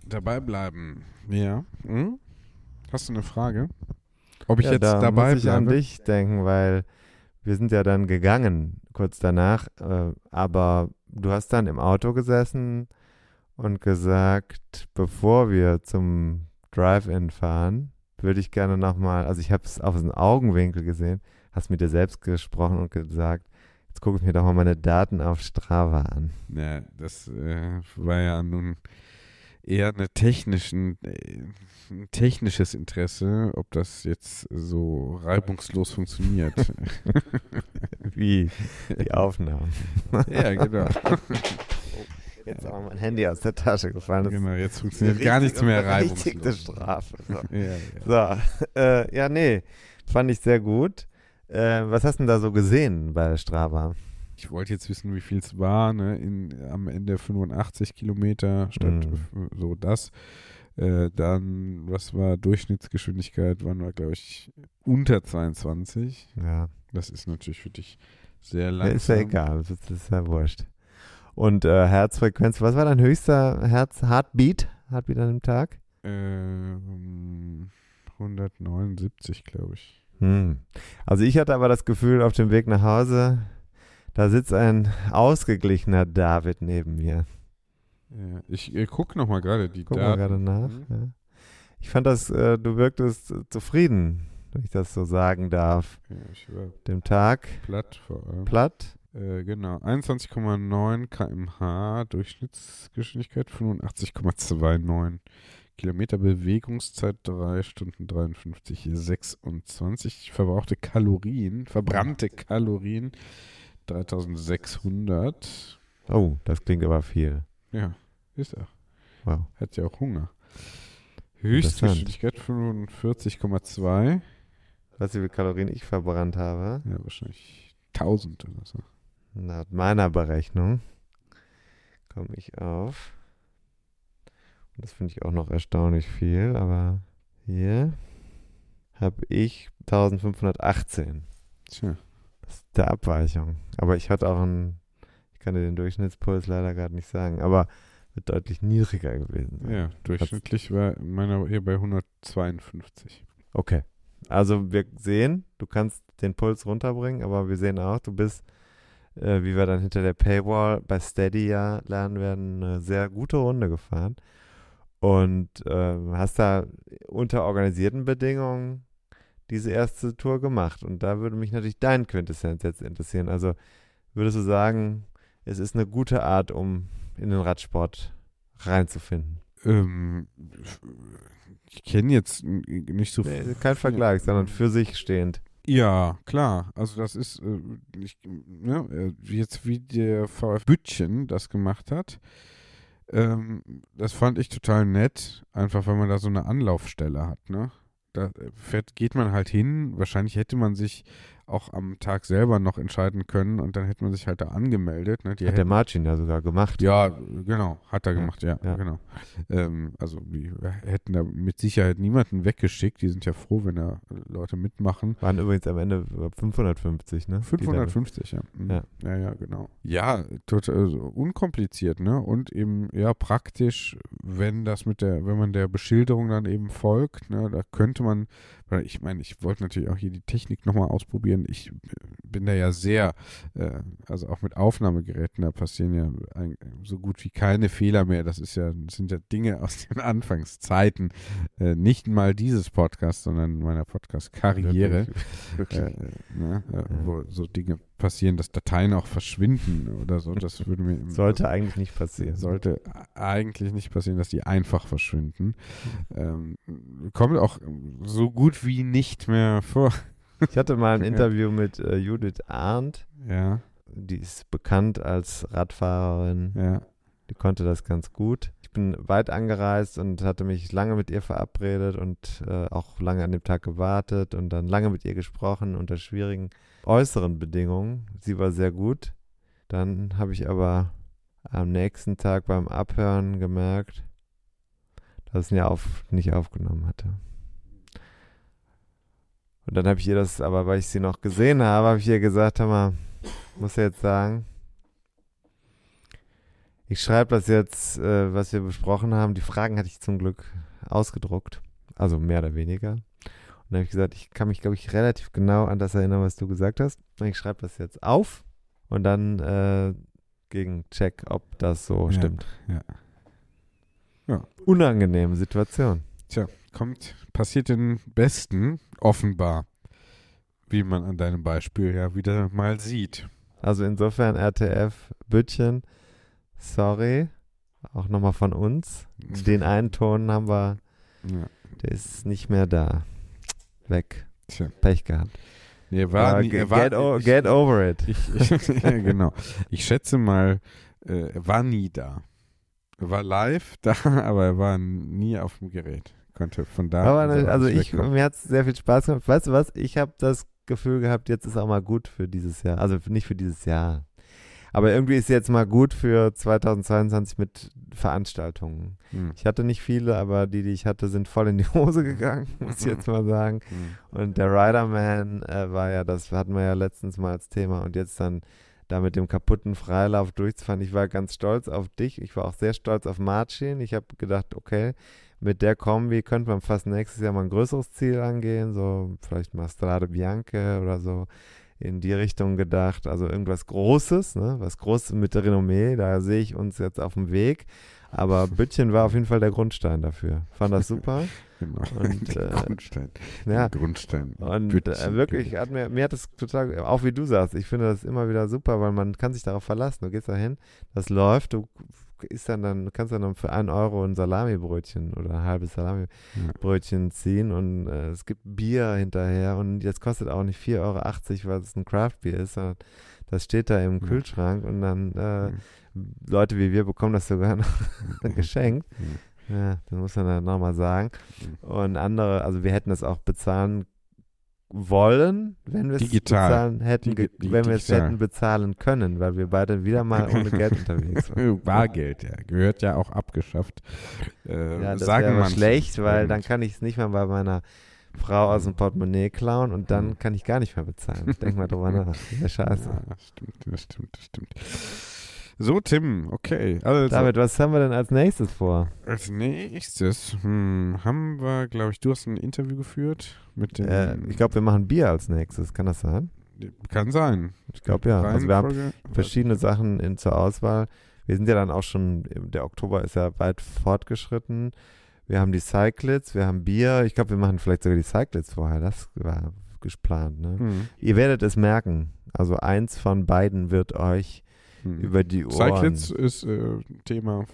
dabei bleiben. Ja. Hm? Hast du eine Frage? Ob ich ja, jetzt da dabei muss ich bleibe? an dich denken, weil wir sind ja dann gegangen kurz danach, äh, aber du hast dann im Auto gesessen und gesagt, bevor wir zum Drive-In fahren, würde ich gerne nochmal, also ich habe es auf den Augenwinkel gesehen, hast mit dir selbst gesprochen und gesagt, jetzt gucke ich mir doch mal meine Daten auf Strava an. Ja, das äh, war ja nun eher eine technischen, äh, ein technisches Interesse, ob das jetzt so reibungslos funktioniert. Wie die Aufnahmen. ja, genau. Jetzt auch mein Handy aus der Tasche gefallen. Das genau, jetzt funktioniert gar nichts mehr reibungslos. Richtige Strafe. So, ja, ja. so äh, ja, nee, fand ich sehr gut. Äh, was hast du denn da so gesehen bei Strava? Ich wollte jetzt wissen, wie viel es war, ne? In, am Ende 85 Kilometer statt mhm. so das. Äh, dann, was war Durchschnittsgeschwindigkeit, waren wir, glaube ich, unter 22. Ja. Das ist natürlich für dich sehr langsam. Ist ja egal, das ist ja wurscht. Und äh, Herzfrequenz, was war dein höchster Herz, Heartbeat, Heartbeat an dem Tag? Ähm, 179, glaube ich. Hm. Also ich hatte aber das Gefühl, auf dem Weg nach Hause, da sitzt ein ausgeglichener David neben mir. Ja, ich äh, gucke nochmal gerade die Guck Daten. mal gerade nach. Mhm. Ja. Ich fand das, äh, du wirktest zufrieden, wenn ich das so sagen darf. Ja, ich war Dem Tag. Platt vor allem. Platt. Äh, genau. 21,9 km/h Durchschnittsgeschwindigkeit, 85,29 Kilometer Bewegungszeit 3 Stunden 53, 26 verbrauchte Kalorien, verbrannte Kalorien 3600. Oh, das klingt aber viel. Ja, ist er. Wow. Hat ja auch Hunger. Höchstgeschwindigkeit 45,2. Weißt du, wie viele Kalorien ich verbrannt habe? Ja, wahrscheinlich 1000 oder so. Nach meiner Berechnung komme ich auf. Und das finde ich auch noch erstaunlich viel, aber hier habe ich 1518. Tja. Das ist der Abweichung. Aber ich hatte auch einen, ich kann dir den Durchschnittspuls leider gerade nicht sagen, aber wird deutlich niedriger gewesen sein. Ja, durchschnittlich war meiner hier bei 152. Okay. Also wir sehen, du kannst den Puls runterbringen, aber wir sehen auch, du bist, äh, wie wir dann hinter der Paywall bei Steady ja lernen werden, eine sehr gute Runde gefahren. Und äh, hast da unter organisierten Bedingungen diese erste Tour gemacht. Und da würde mich natürlich dein Quintessenz jetzt interessieren. Also würdest du sagen, es ist eine gute Art, um in den Radsport reinzufinden. Ähm, ich kenne jetzt nicht so nee, Kein Vergleich, sondern für sich stehend. Ja, klar. Also das ist äh, ich, ne, jetzt wie der VF Bütchen das gemacht hat. Ähm, das fand ich total nett, einfach weil man da so eine Anlaufstelle hat, ne? Da fährt, geht man halt hin. Wahrscheinlich hätte man sich auch am Tag selber noch entscheiden können und dann hätte man sich halt da angemeldet. Ne? Die hat der Martin ja sogar gemacht. Ja, genau, hat er gemacht, ja, ja. genau. Ähm, also wir hätten da mit Sicherheit niemanden weggeschickt. Die sind ja froh, wenn da Leute mitmachen. Waren übrigens am Ende 550, ne? 550, ja. Mhm. ja. Ja, ja, genau. Ja, total also unkompliziert, ne? Und eben ja praktisch, wenn das mit der, wenn man der Beschilderung dann eben folgt, ne, da könnte man, ich meine, ich wollte natürlich auch hier die Technik nochmal ausprobieren. Ich bin da ja sehr, äh, also auch mit Aufnahmegeräten, da passieren ja ein, so gut wie keine Fehler mehr. Das ist ja, das sind ja Dinge aus den Anfangszeiten. Äh, nicht mal dieses Podcast, sondern meiner Podcast-Karriere. Äh, ne, äh, wo so Dinge passieren, dass Dateien auch verschwinden oder so. Das würde mir sollte eigentlich nicht passieren. Sollte eigentlich nicht passieren, dass die einfach verschwinden. Ähm, kommt auch so gut wie nicht mehr vor. Ich hatte mal ein Interview mit äh, Judith Arndt. Ja. Die ist bekannt als Radfahrerin. Ja. Die konnte das ganz gut. Ich bin weit angereist und hatte mich lange mit ihr verabredet und äh, auch lange an dem Tag gewartet und dann lange mit ihr gesprochen unter schwierigen äußeren Bedingungen. Sie war sehr gut. Dann habe ich aber am nächsten Tag beim Abhören gemerkt, dass es mir auf, nicht aufgenommen hatte. Und dann habe ich ihr das, aber weil ich sie noch gesehen habe, habe ich ihr gesagt, hör mal, muss jetzt sagen, ich schreibe das jetzt, äh, was wir besprochen haben. Die Fragen hatte ich zum Glück ausgedruckt, also mehr oder weniger. Und dann habe ich gesagt, ich kann mich, glaube ich, relativ genau an das erinnern, was du gesagt hast. Ich schreibe das jetzt auf und dann äh, gegen Check, ob das so ja, stimmt. Ja. ja. Unangenehme Situation. Tja, kommt, passiert den Besten, offenbar. Wie man an deinem Beispiel ja wieder mal sieht. Also insofern RTF Büttchen, sorry, auch nochmal von uns. Den einen Ton haben wir, ja. der ist nicht mehr da. Weg. Tja. Pech gehabt. Nee, war, Aber nie, get, war, get, o, ich, get over it. Ich, ich, ja, genau. Ich schätze mal, äh, er war nie da. Er war live da, aber er war nie auf dem Gerät. Konnte von da. Aber ne, also ich, mir hat es sehr viel Spaß gemacht. Weißt du was? Ich habe das Gefühl gehabt, jetzt ist auch mal gut für dieses Jahr. Also nicht für dieses Jahr. Aber irgendwie ist jetzt mal gut für 2022 mit Veranstaltungen. Hm. Ich hatte nicht viele, aber die, die ich hatte, sind voll in die Hose gegangen, muss ich jetzt mal sagen. Hm. Und der Riderman äh, war ja, das hatten wir ja letztens mal als Thema. Und jetzt dann da mit dem kaputten Freilauf durchzufahren. Ich war ganz stolz auf dich. Ich war auch sehr stolz auf Marcin. Ich habe gedacht, okay, mit der Kombi könnte man fast nächstes Jahr mal ein größeres Ziel angehen, so vielleicht mal Strade Bianche oder so in die Richtung gedacht, also irgendwas Großes, ne? was Großes mit der Renommee, da sehe ich uns jetzt auf dem Weg. Aber Büttchen war auf jeden Fall der Grundstein dafür. Fand das super. Genau. Und, äh, Grundstein. Ja. Grundstein. Und Büttchen, äh, wirklich, hat mir, mir hat das total, auch wie du sagst, ich finde das immer wieder super, weil man kann sich darauf verlassen. Du gehst da hin, das läuft, du isst dann, dann kannst du dann für einen Euro ein Salamibrötchen oder ein halbes Salamibrötchen ziehen und äh, es gibt Bier hinterher und das kostet auch nicht 4,80 Euro, weil es ein Craftbier ist, sondern das steht da im Ja. Kühlschrank und dann äh. Leute wie wir bekommen das sogar noch geschenkt. Ja, das muss man dann nochmal sagen. Und andere, also wir hätten das auch bezahlen wollen, wenn wir es bezahlen hätten, Digi- wenn wir es hätten bezahlen können, weil wir beide wieder mal ohne Geld unterwegs waren. Bargeld, ja. Gehört ja auch abgeschafft. Äh, Ja, das sagen wäre schlecht, weil dann kann ich es nicht mal bei meiner Frau aus dem Portemonnaie klauen und dann Mhm. kann ich gar nicht mehr bezahlen. Denk mal drüber nach. Ja, scheiße. Ja, das stimmt, das stimmt, das stimmt. So, Tim, okay. Also, David, was haben wir denn als nächstes vor? als nächstes hm, haben wir, glaube ich, du hast ein Interview geführt mit dem. Äh, ich glaube, wir machen Bier als nächstes. Kann das sein? Kann sein. Ich glaube ja. Also wir haben verschiedene Sachen in, zur Auswahl. Wir sind ja dann auch schon, der Oktober ist ja weit fortgeschritten. Wir haben die Cyclids, wir haben Bier. Ich glaube, wir machen vielleicht sogar die Cyclids vorher. Das war geplant. Ne? Hm. Ihr werdet es merken. Also eins von beiden wird euch Hm. über die Ohren. Cyclitz ist äh, Thema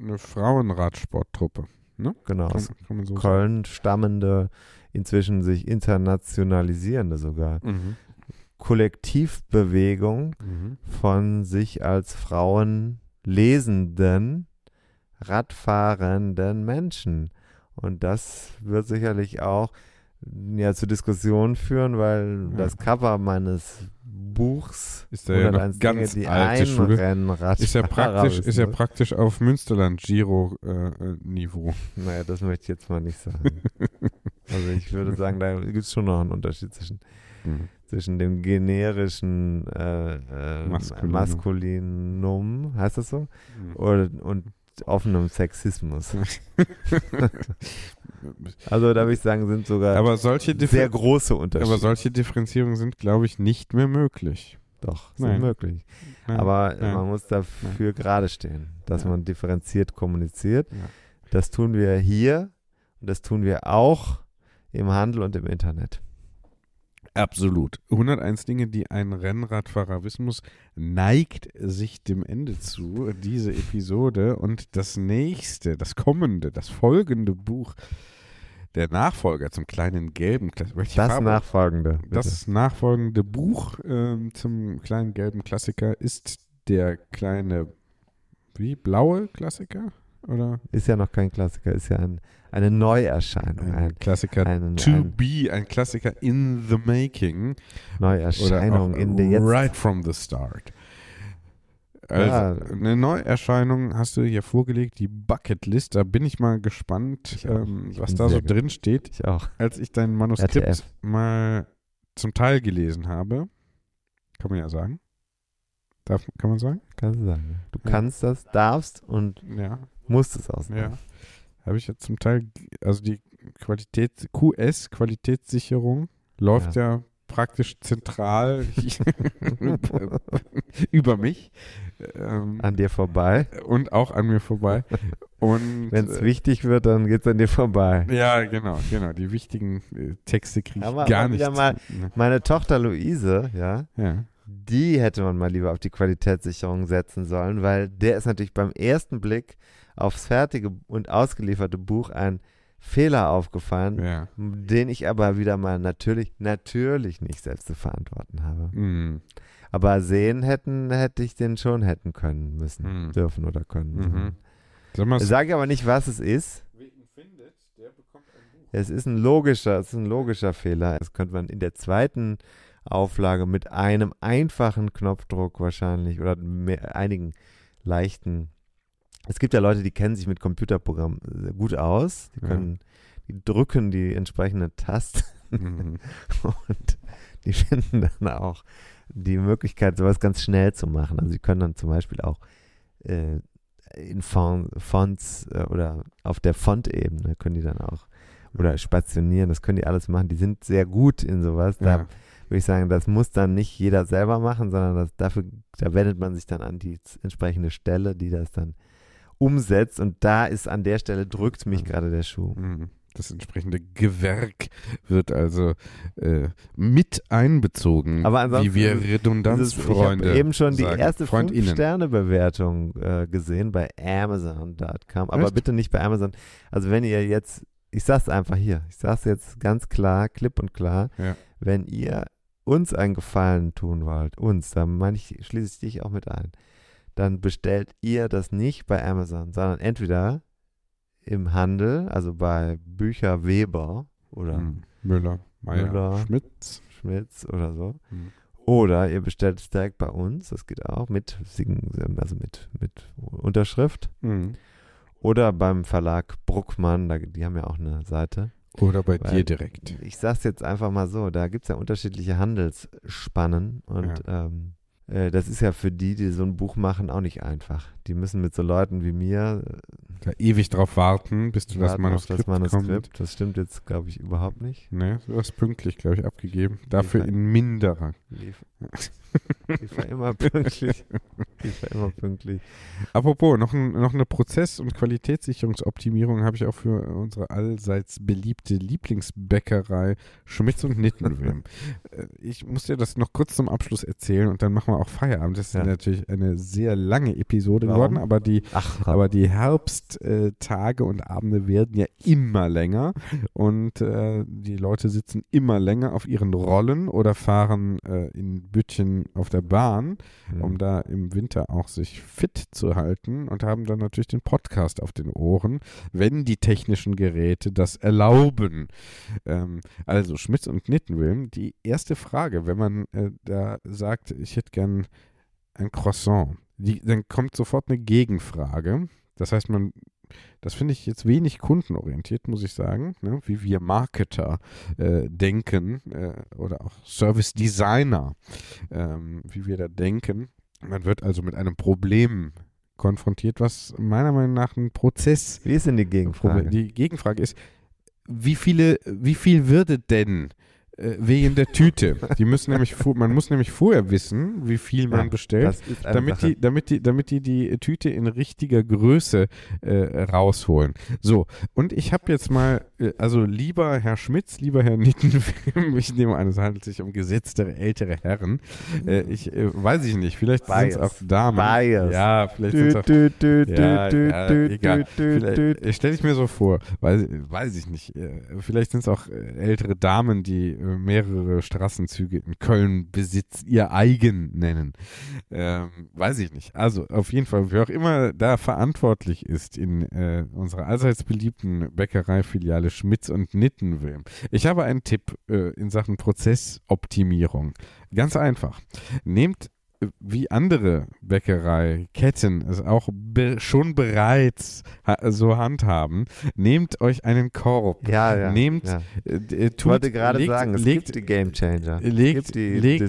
eine Frauenradsporttruppe. Ne? Genau, Kann, kann man so Köln stammende, inzwischen sich internationalisierende sogar. sagen. Kollektivbewegung Mhm. Mhm. von sich als Frauen lesenden, radfahrenden Menschen. Und das wird sicherlich auch ja, zu Diskussionen führen, weil Ja. das Cover meines Buchs Ist ja noch 101 ganz Dinge, die alte Schule. Ist ja praktisch, ist ja praktisch auf Münsterland-Giro-Niveau. Naja, das möchte ich jetzt mal nicht sagen. also ich würde sagen, da gibt es schon noch einen Unterschied zwischen, Mhm. zwischen dem generischen äh, äh, Maskulinum. Maskulinum, heißt das so? Mhm. Oder, und offenem Sexismus. also da würde ich sagen, sind sogar aber solche, Differ- sehr große Unterschiede. aber solche Differenzierungen sind, glaube ich, nicht mehr möglich. Doch, sind Nein. möglich. Nein, Aber nein. man muss dafür gerade stehen, dass Ja. man differenziert kommuniziert. Ja. Das tun wir hier und das tun wir auch im Handel und im Internet. Absolut. 101 Dinge, die ein Rennradfahrer wissen muss, neigt sich dem Ende zu, diese Episode. Und das nächste, das kommende, das folgende Buch, der Nachfolger zum kleinen gelben Klassiker. Das Farbe? nachfolgende. bitte. Das nachfolgende Buch ähm, zum kleinen gelben Klassiker ist der kleine, wie, blaue Klassiker? Oder ist ja noch kein Klassiker, ist ja ein, eine Neuerscheinung, ein eine Klassiker ein- to ein- be, ein Klassiker in the making? Neuerscheinung in der jetzt. Right from the start. Also, Ja. eine Neuerscheinung hast du hier vorgelegt, die Bucketlist. Da bin ich mal gespannt, Ich ähm, Ich was da so sehr drin steht. Ich auch. Als ich dein Manuskript RTF. mal zum Teil gelesen habe, kann man ja sagen. Darf, kann man sagen? Kannst du sagen. Du Ja. kannst das, darfst und Ja. musst es sagen. Ja. Habe ich ja zum Teil, also die Qualität, QS, Qualitätssicherung, läuft ja, praktisch zentral über mich. Ähm, An dir vorbei. und auch an mir vorbei. Und Wenn es äh, wichtig wird, dann geht es an dir vorbei. ja, genau, genau. Die wichtigen äh, Texte kriege ich gar nicht. mal- Meine Tochter Luise, ja, ja. Die hätte man mal lieber auf die Qualitätssicherung setzen sollen, weil der ist natürlich beim ersten Blick aufs fertige und ausgelieferte Buch ein Fehler aufgefallen, ja. den ich aber wieder mal natürlich, natürlich nicht selbst zu verantworten habe. Mm. Aber sehen hätten, hätte ich den schon hätten können müssen, Mhm. dürfen oder können. Mhm. Sag mal, Sage aber nicht, was es ist. Es ist ein logischer, es ist ein logischer Fehler. Das könnte man in der zweiten Auflage mit einem einfachen Knopfdruck wahrscheinlich oder mehr, einigen leichten. Es gibt ja Leute, die kennen sich mit Computerprogrammen gut aus. Die Ja. können, die drücken die entsprechenden Tasten Mhm. und die finden dann auch die Möglichkeit, sowas ganz schnell zu machen. Also sie können dann zum Beispiel auch äh, in Font, Fonts äh, oder auf der Fontebene können die dann auch oder spationieren, das können die alles machen. Die sind sehr gut in sowas. Da Ja. Würde ich sagen, das muss dann nicht jeder selber machen, sondern das, dafür, da wendet man sich dann an die entsprechende Stelle, die das dann umsetzt. Und da ist an der Stelle drückt mich gerade der Schuh. Mhm. Das entsprechende Gewerk wird also äh, mit einbezogen, Aber ansonsten wie wir Redundanzfreunde Ich habe eben schon die sagen. erste Freundinnen. Fünf-Sterne-Bewertung äh, gesehen bei Amazon.com. Aber Echt? bitte nicht bei Amazon. Also wenn ihr jetzt, ich sag's einfach hier, ich sag's jetzt ganz klar, klipp und klar, Ja. wenn ihr uns einen Gefallen tun wollt, uns, da meine ich, schließe ich dich auch mit ein, dann bestellt ihr das nicht bei Amazon, sondern entweder im Handel, also bei Bücher Weber oder Mhm. Müller, Meier, Müller. Schmitz. Schmitz oder so. Mhm. Oder ihr bestellt es direkt bei uns, das geht auch mit, also mit, mit Unterschrift. Mhm. Oder beim Verlag Bruckmann, da, die haben ja auch eine Seite. Oder bei Weil- dir direkt. Ich sag's jetzt einfach mal so, da gibt es ja unterschiedliche Handelsspannen und ähm, äh, das ist ja für die, die so ein Buch machen, auch nicht einfach. Die müssen mit so Leuten wie mir äh, Da ewig drauf warten, bis du das warten auf Manuskript, das Manuskript. kommt. Das stimmt jetzt, glaube ich, überhaupt nicht. Ne, du hast pünktlich, glaube ich, abgegeben. Dafür Liefer- in minderer. Lief, lief er immer pünktlich. Ich war immer pünktlich. Apropos, noch, ein, noch eine Prozess- und Qualitätssicherungsoptimierung habe ich auch für unsere allseits beliebte Lieblingsbäckerei Schmitz und Nittenwilm. Äh, ich muss dir das noch kurz zum Abschluss erzählen und dann machen wir auch Feierabend. Das ist Ja. natürlich eine sehr lange Episode Warum? geworden, aber die, Ach, aber die Herbsttage und Abende werden ja immer länger und äh, die Leute sitzen immer länger auf ihren Rollen oder fahren äh, in Bütchen auf der Bahn, Mhm. um da im Winter auch sich fit zu halten und haben dann natürlich den Podcast auf den Ohren, wenn die technischen Geräte das erlauben. Ähm, also Schmitz und Nittenwilm, die erste Frage, wenn man äh, da sagt, ich hätte gern ein Croissant, die, dann kommt sofort eine Gegenfrage. Das heißt, man, das finde ich jetzt wenig kundenorientiert, muss ich sagen, ne? wie wir Marketer äh, denken äh, oder auch Service Designer, ähm, wie wir da denken. Man wird also mit einem Problem konfrontiert, was meiner Meinung nach ein Prozess. Wie ist denn die Gegenfrage? Die Gegenfrage ist, wie viele, wie viel würde denn wegen der Tüte? Die müssen nämlich, man muss nämlich vorher wissen, wie viel man Ja, bestellt, damit Sache. die, damit die, damit die die Tüte in richtiger Größe äh, rausholen. So und ich habe jetzt mal, äh, also lieber Herr Schmitz, lieber Herr Nittenfilm, ich nehme an, es handelt sich um gesetzte ältere Herren. Äh, ich äh, weiß ich nicht, vielleicht sind es auch Damen. Bias. Ja, vielleicht sind es auch dü, dü, ja, dü, ja, egal. Vielleicht- äh, Stell ich mir so vor, weiß, weiß ich nicht. äh, Vielleicht sind es auch äh, ältere Damen, die äh, mehrere Straßenzüge in Köln besitzen, ihr eigen nennen. Ähm, weiß ich nicht. Also auf jeden Fall, wer auch immer da verantwortlich ist in äh, unserer allseits beliebten Bäckereifiliale Schmitz und Nittenwilm. Ich habe einen Tipp äh, in Sachen Prozessoptimierung. Ganz einfach. Nehmt äh, wie andere Bäckereiketten es auch be schon bereits ha so handhaben, nehmt euch einen Korb. Ja, ja. Nehmt, ja. äh, äh, Ich tut, wollte gerade legt, sagen, es legt, gibt die Game Changer. legt- es gibt die legt-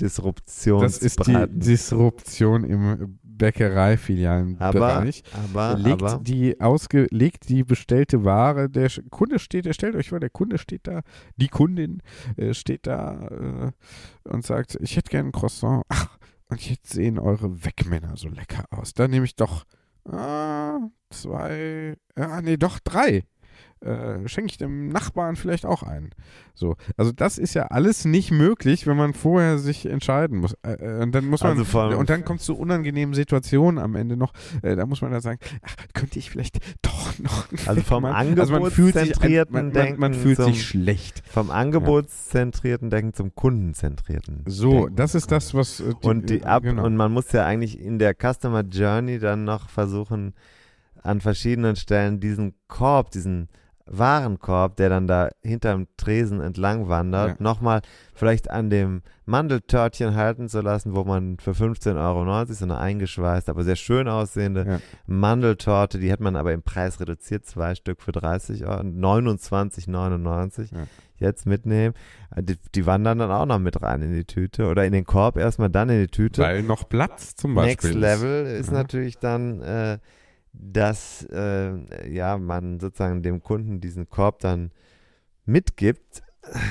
Disrup das ist die. Disruption im Bäckereifilialenbereich. aber, aber, legt aber, die ausge, legt die bestellte Ware, der Kunde steht, der stellt euch vor, der Kunde steht da, die Kundin äh, steht da äh, und sagt, ich hätte gerne ein Croissant. Ach, und jetzt sehen eure Wegmänner so lecker aus. Dann nehme ich doch ah, zwei, ah, nee, doch drei. Äh, schenke ich dem Nachbarn vielleicht auch ein. So, also das ist ja alles nicht möglich, wenn man vorher sich entscheiden muss. Äh, äh, und dann muss man Also und dann kommt es zu unangenehmen Situationen am Ende noch. Äh, da muss man dann sagen, ach, könnte ich vielleicht doch noch. Also vom man, also man angebotszentrierten man, man, man Denken fühlt zum- sich schlecht. vom angebotszentrierten Denken zum kundenzentrierten. So, Denken. das ist das, was äh, und die ab genau. und man muss ja eigentlich in der Customer Journey dann noch versuchen an verschiedenen Stellen diesen Korb, diesen Warenkorb, der dann da hinterm Tresen entlang wandert, Ja. nochmal vielleicht an dem Mandeltörtchen halten zu lassen, wo man für 15,90 Euro so eine eingeschweißt, aber sehr schön aussehende Ja. Mandeltorte, die hat man aber im Preis reduziert, zwei Stück für 30 Euro, 29,99 Ja. jetzt mitnehmen. Äh, Die, die wandern dann auch noch mit rein in die Tüte oder in den Korb erstmal, dann in die Tüte. Weil noch Platz zum Beispiel. Next ist. Level ist Ja. natürlich dann, äh, dass äh, ja, man sozusagen dem Kunden diesen Korb dann mitgibt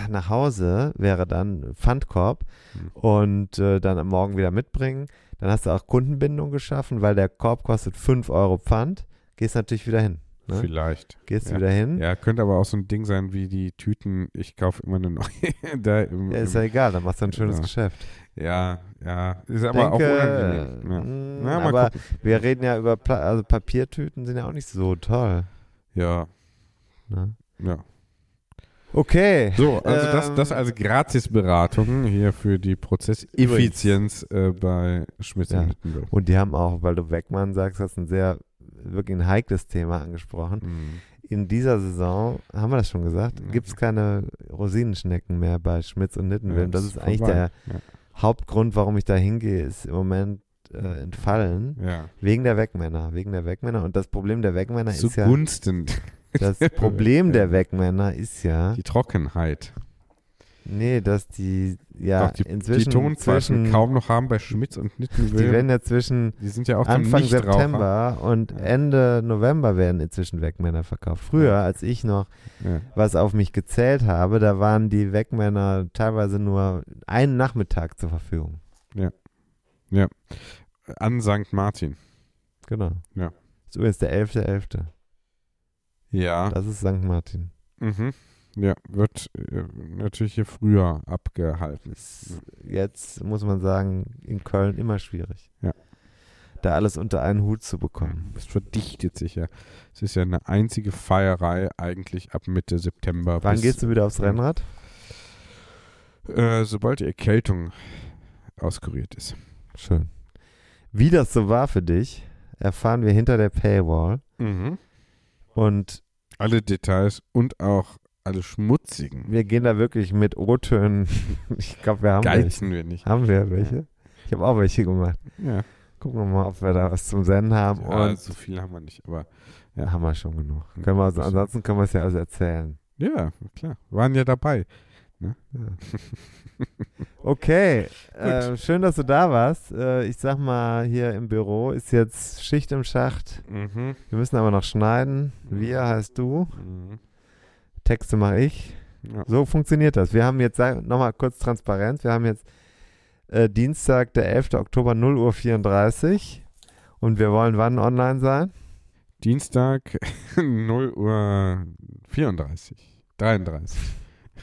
nach Hause, wäre dann Pfandkorb Hm. und äh, dann am Morgen wieder mitbringen. Dann hast du auch Kundenbindung geschaffen, weil der Korb kostet 5 Euro Pfand. Gehst natürlich wieder hin. Ne? Vielleicht. Gehst Ja. wieder hin. Ja, könnte aber auch so ein Ding sein wie die Tüten, ich kaufe immer eine neue. da im, Ja, ist ja egal, dann machst du ein schönes Ja. Geschäft. Ja, ja, ist aber auch Denke, unangenehm. Ja. mh, Na, mal aber gucken. wir reden ja über Pla also Papiertüten sind ja auch nicht so toll. Ja, Ne? ja. Okay. So, also das, Ähm, das als Gratisberatung hier für die Prozesseffizienz äh, bei Schmitz Ja. und Nittenwilm. Und die haben auch, weil du Wegmann sagst, hast ein sehr, wirklich ein heikles Thema angesprochen. Mhm. In dieser Saison, haben wir das schon gesagt, Mhm. gibt es keine Rosinenschnecken mehr bei Schmitz und Nittenwilm. Ja, das ist ist eigentlich der Hauptgrund, warum ich da hingehe, ist im Moment äh, entfallen. Ja. Wegen der Wegmänner. Wegen der Wegmänner. Und das Problem der Wegmänner ist ja. Zugunsten Das Problem der Wegmänner ist ja. die Trockenheit. Nee, dass die ja Doch, die, inzwischen die Tonzeichen kaum noch haben bei Schmitz und Nittenwilm. die werden ja zwischen Die sind ja auch Anfang. September und Ja. Ende November werden inzwischen Wegmänner verkauft. Früher, als ich noch Ja. was auf mich gezählt habe, da waren die Wegmänner teilweise nur einen Nachmittag zur Verfügung. an St. Martin. Genau. Ja. Das ist übrigens der 11.11. Ja. Das ist St. Martin. Mhm. Ja, wird äh, natürlich hier früher abgehalten. Jetzt muss man sagen, in Köln immer schwierig. Ja. Da alles unter einen Hut zu bekommen. Es verdichtet sich ja. Es ist ja eine einzige Feierei eigentlich ab Mitte September. Wann gehst du wieder aufs Rennrad? Äh, sobald die Erkältung auskuriert ist. Schön. Wie das so war für dich, erfahren wir hinter der Paywall. Mhm. Und Alle Details und auch alle schmutzigen. wir gehen da wirklich mit O-Tönen. Ich glaube, wir haben Geizen welche. wir nicht. Haben wir welche? Ich habe auch welche gemacht. Ja. Gucken wir mal, ob wir da was zum Senden haben. Ja, Und so viel haben wir nicht, aber ja, haben wir schon genug. Können wir, also, ansonsten können wir es ja also erzählen. ja, klar. Waren ja dabei. Ne? Okay, äh, schön, dass du da warst. Äh, ich sag mal, hier im Büro ist jetzt Schicht im Schacht. Mhm. Wir müssen aber noch schneiden. Wir heißt du. Mhm. Texte mache ich. Ja. So funktioniert das. Wir haben jetzt, nochmal kurz Transparenz, wir haben jetzt äh, Dienstag, der 11. Oktober, 0 Uhr 34 und wir wollen wann online sein? Dienstag 0 Uhr 34. 33.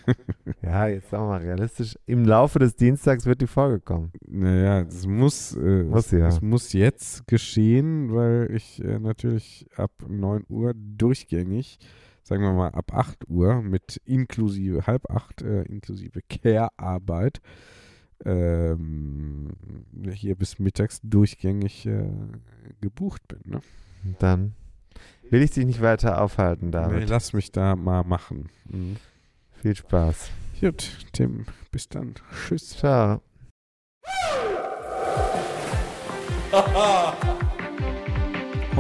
Ja, jetzt sagen wir mal realistisch, im Laufe des Dienstags wird die Folge kommen. Naja, es muss, äh, Muss ja. es muss jetzt geschehen, weil ich äh, natürlich ab 9 Uhr durchgängig, sagen wir mal ab 8 Uhr mit inklusive, halb 8 äh, inklusive Care-Arbeit ähm, hier bis mittags durchgängig äh, gebucht bin. Ne? Dann will ich dich nicht weiter aufhalten, Nee, David. lass mich da mal machen. Mhm. Viel Spaß. Gut, Tim, bis dann. Tschüss. Ciao.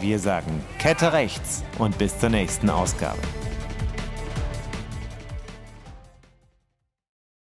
Wir sagen Kette rechts und bis zur nächsten Ausgabe.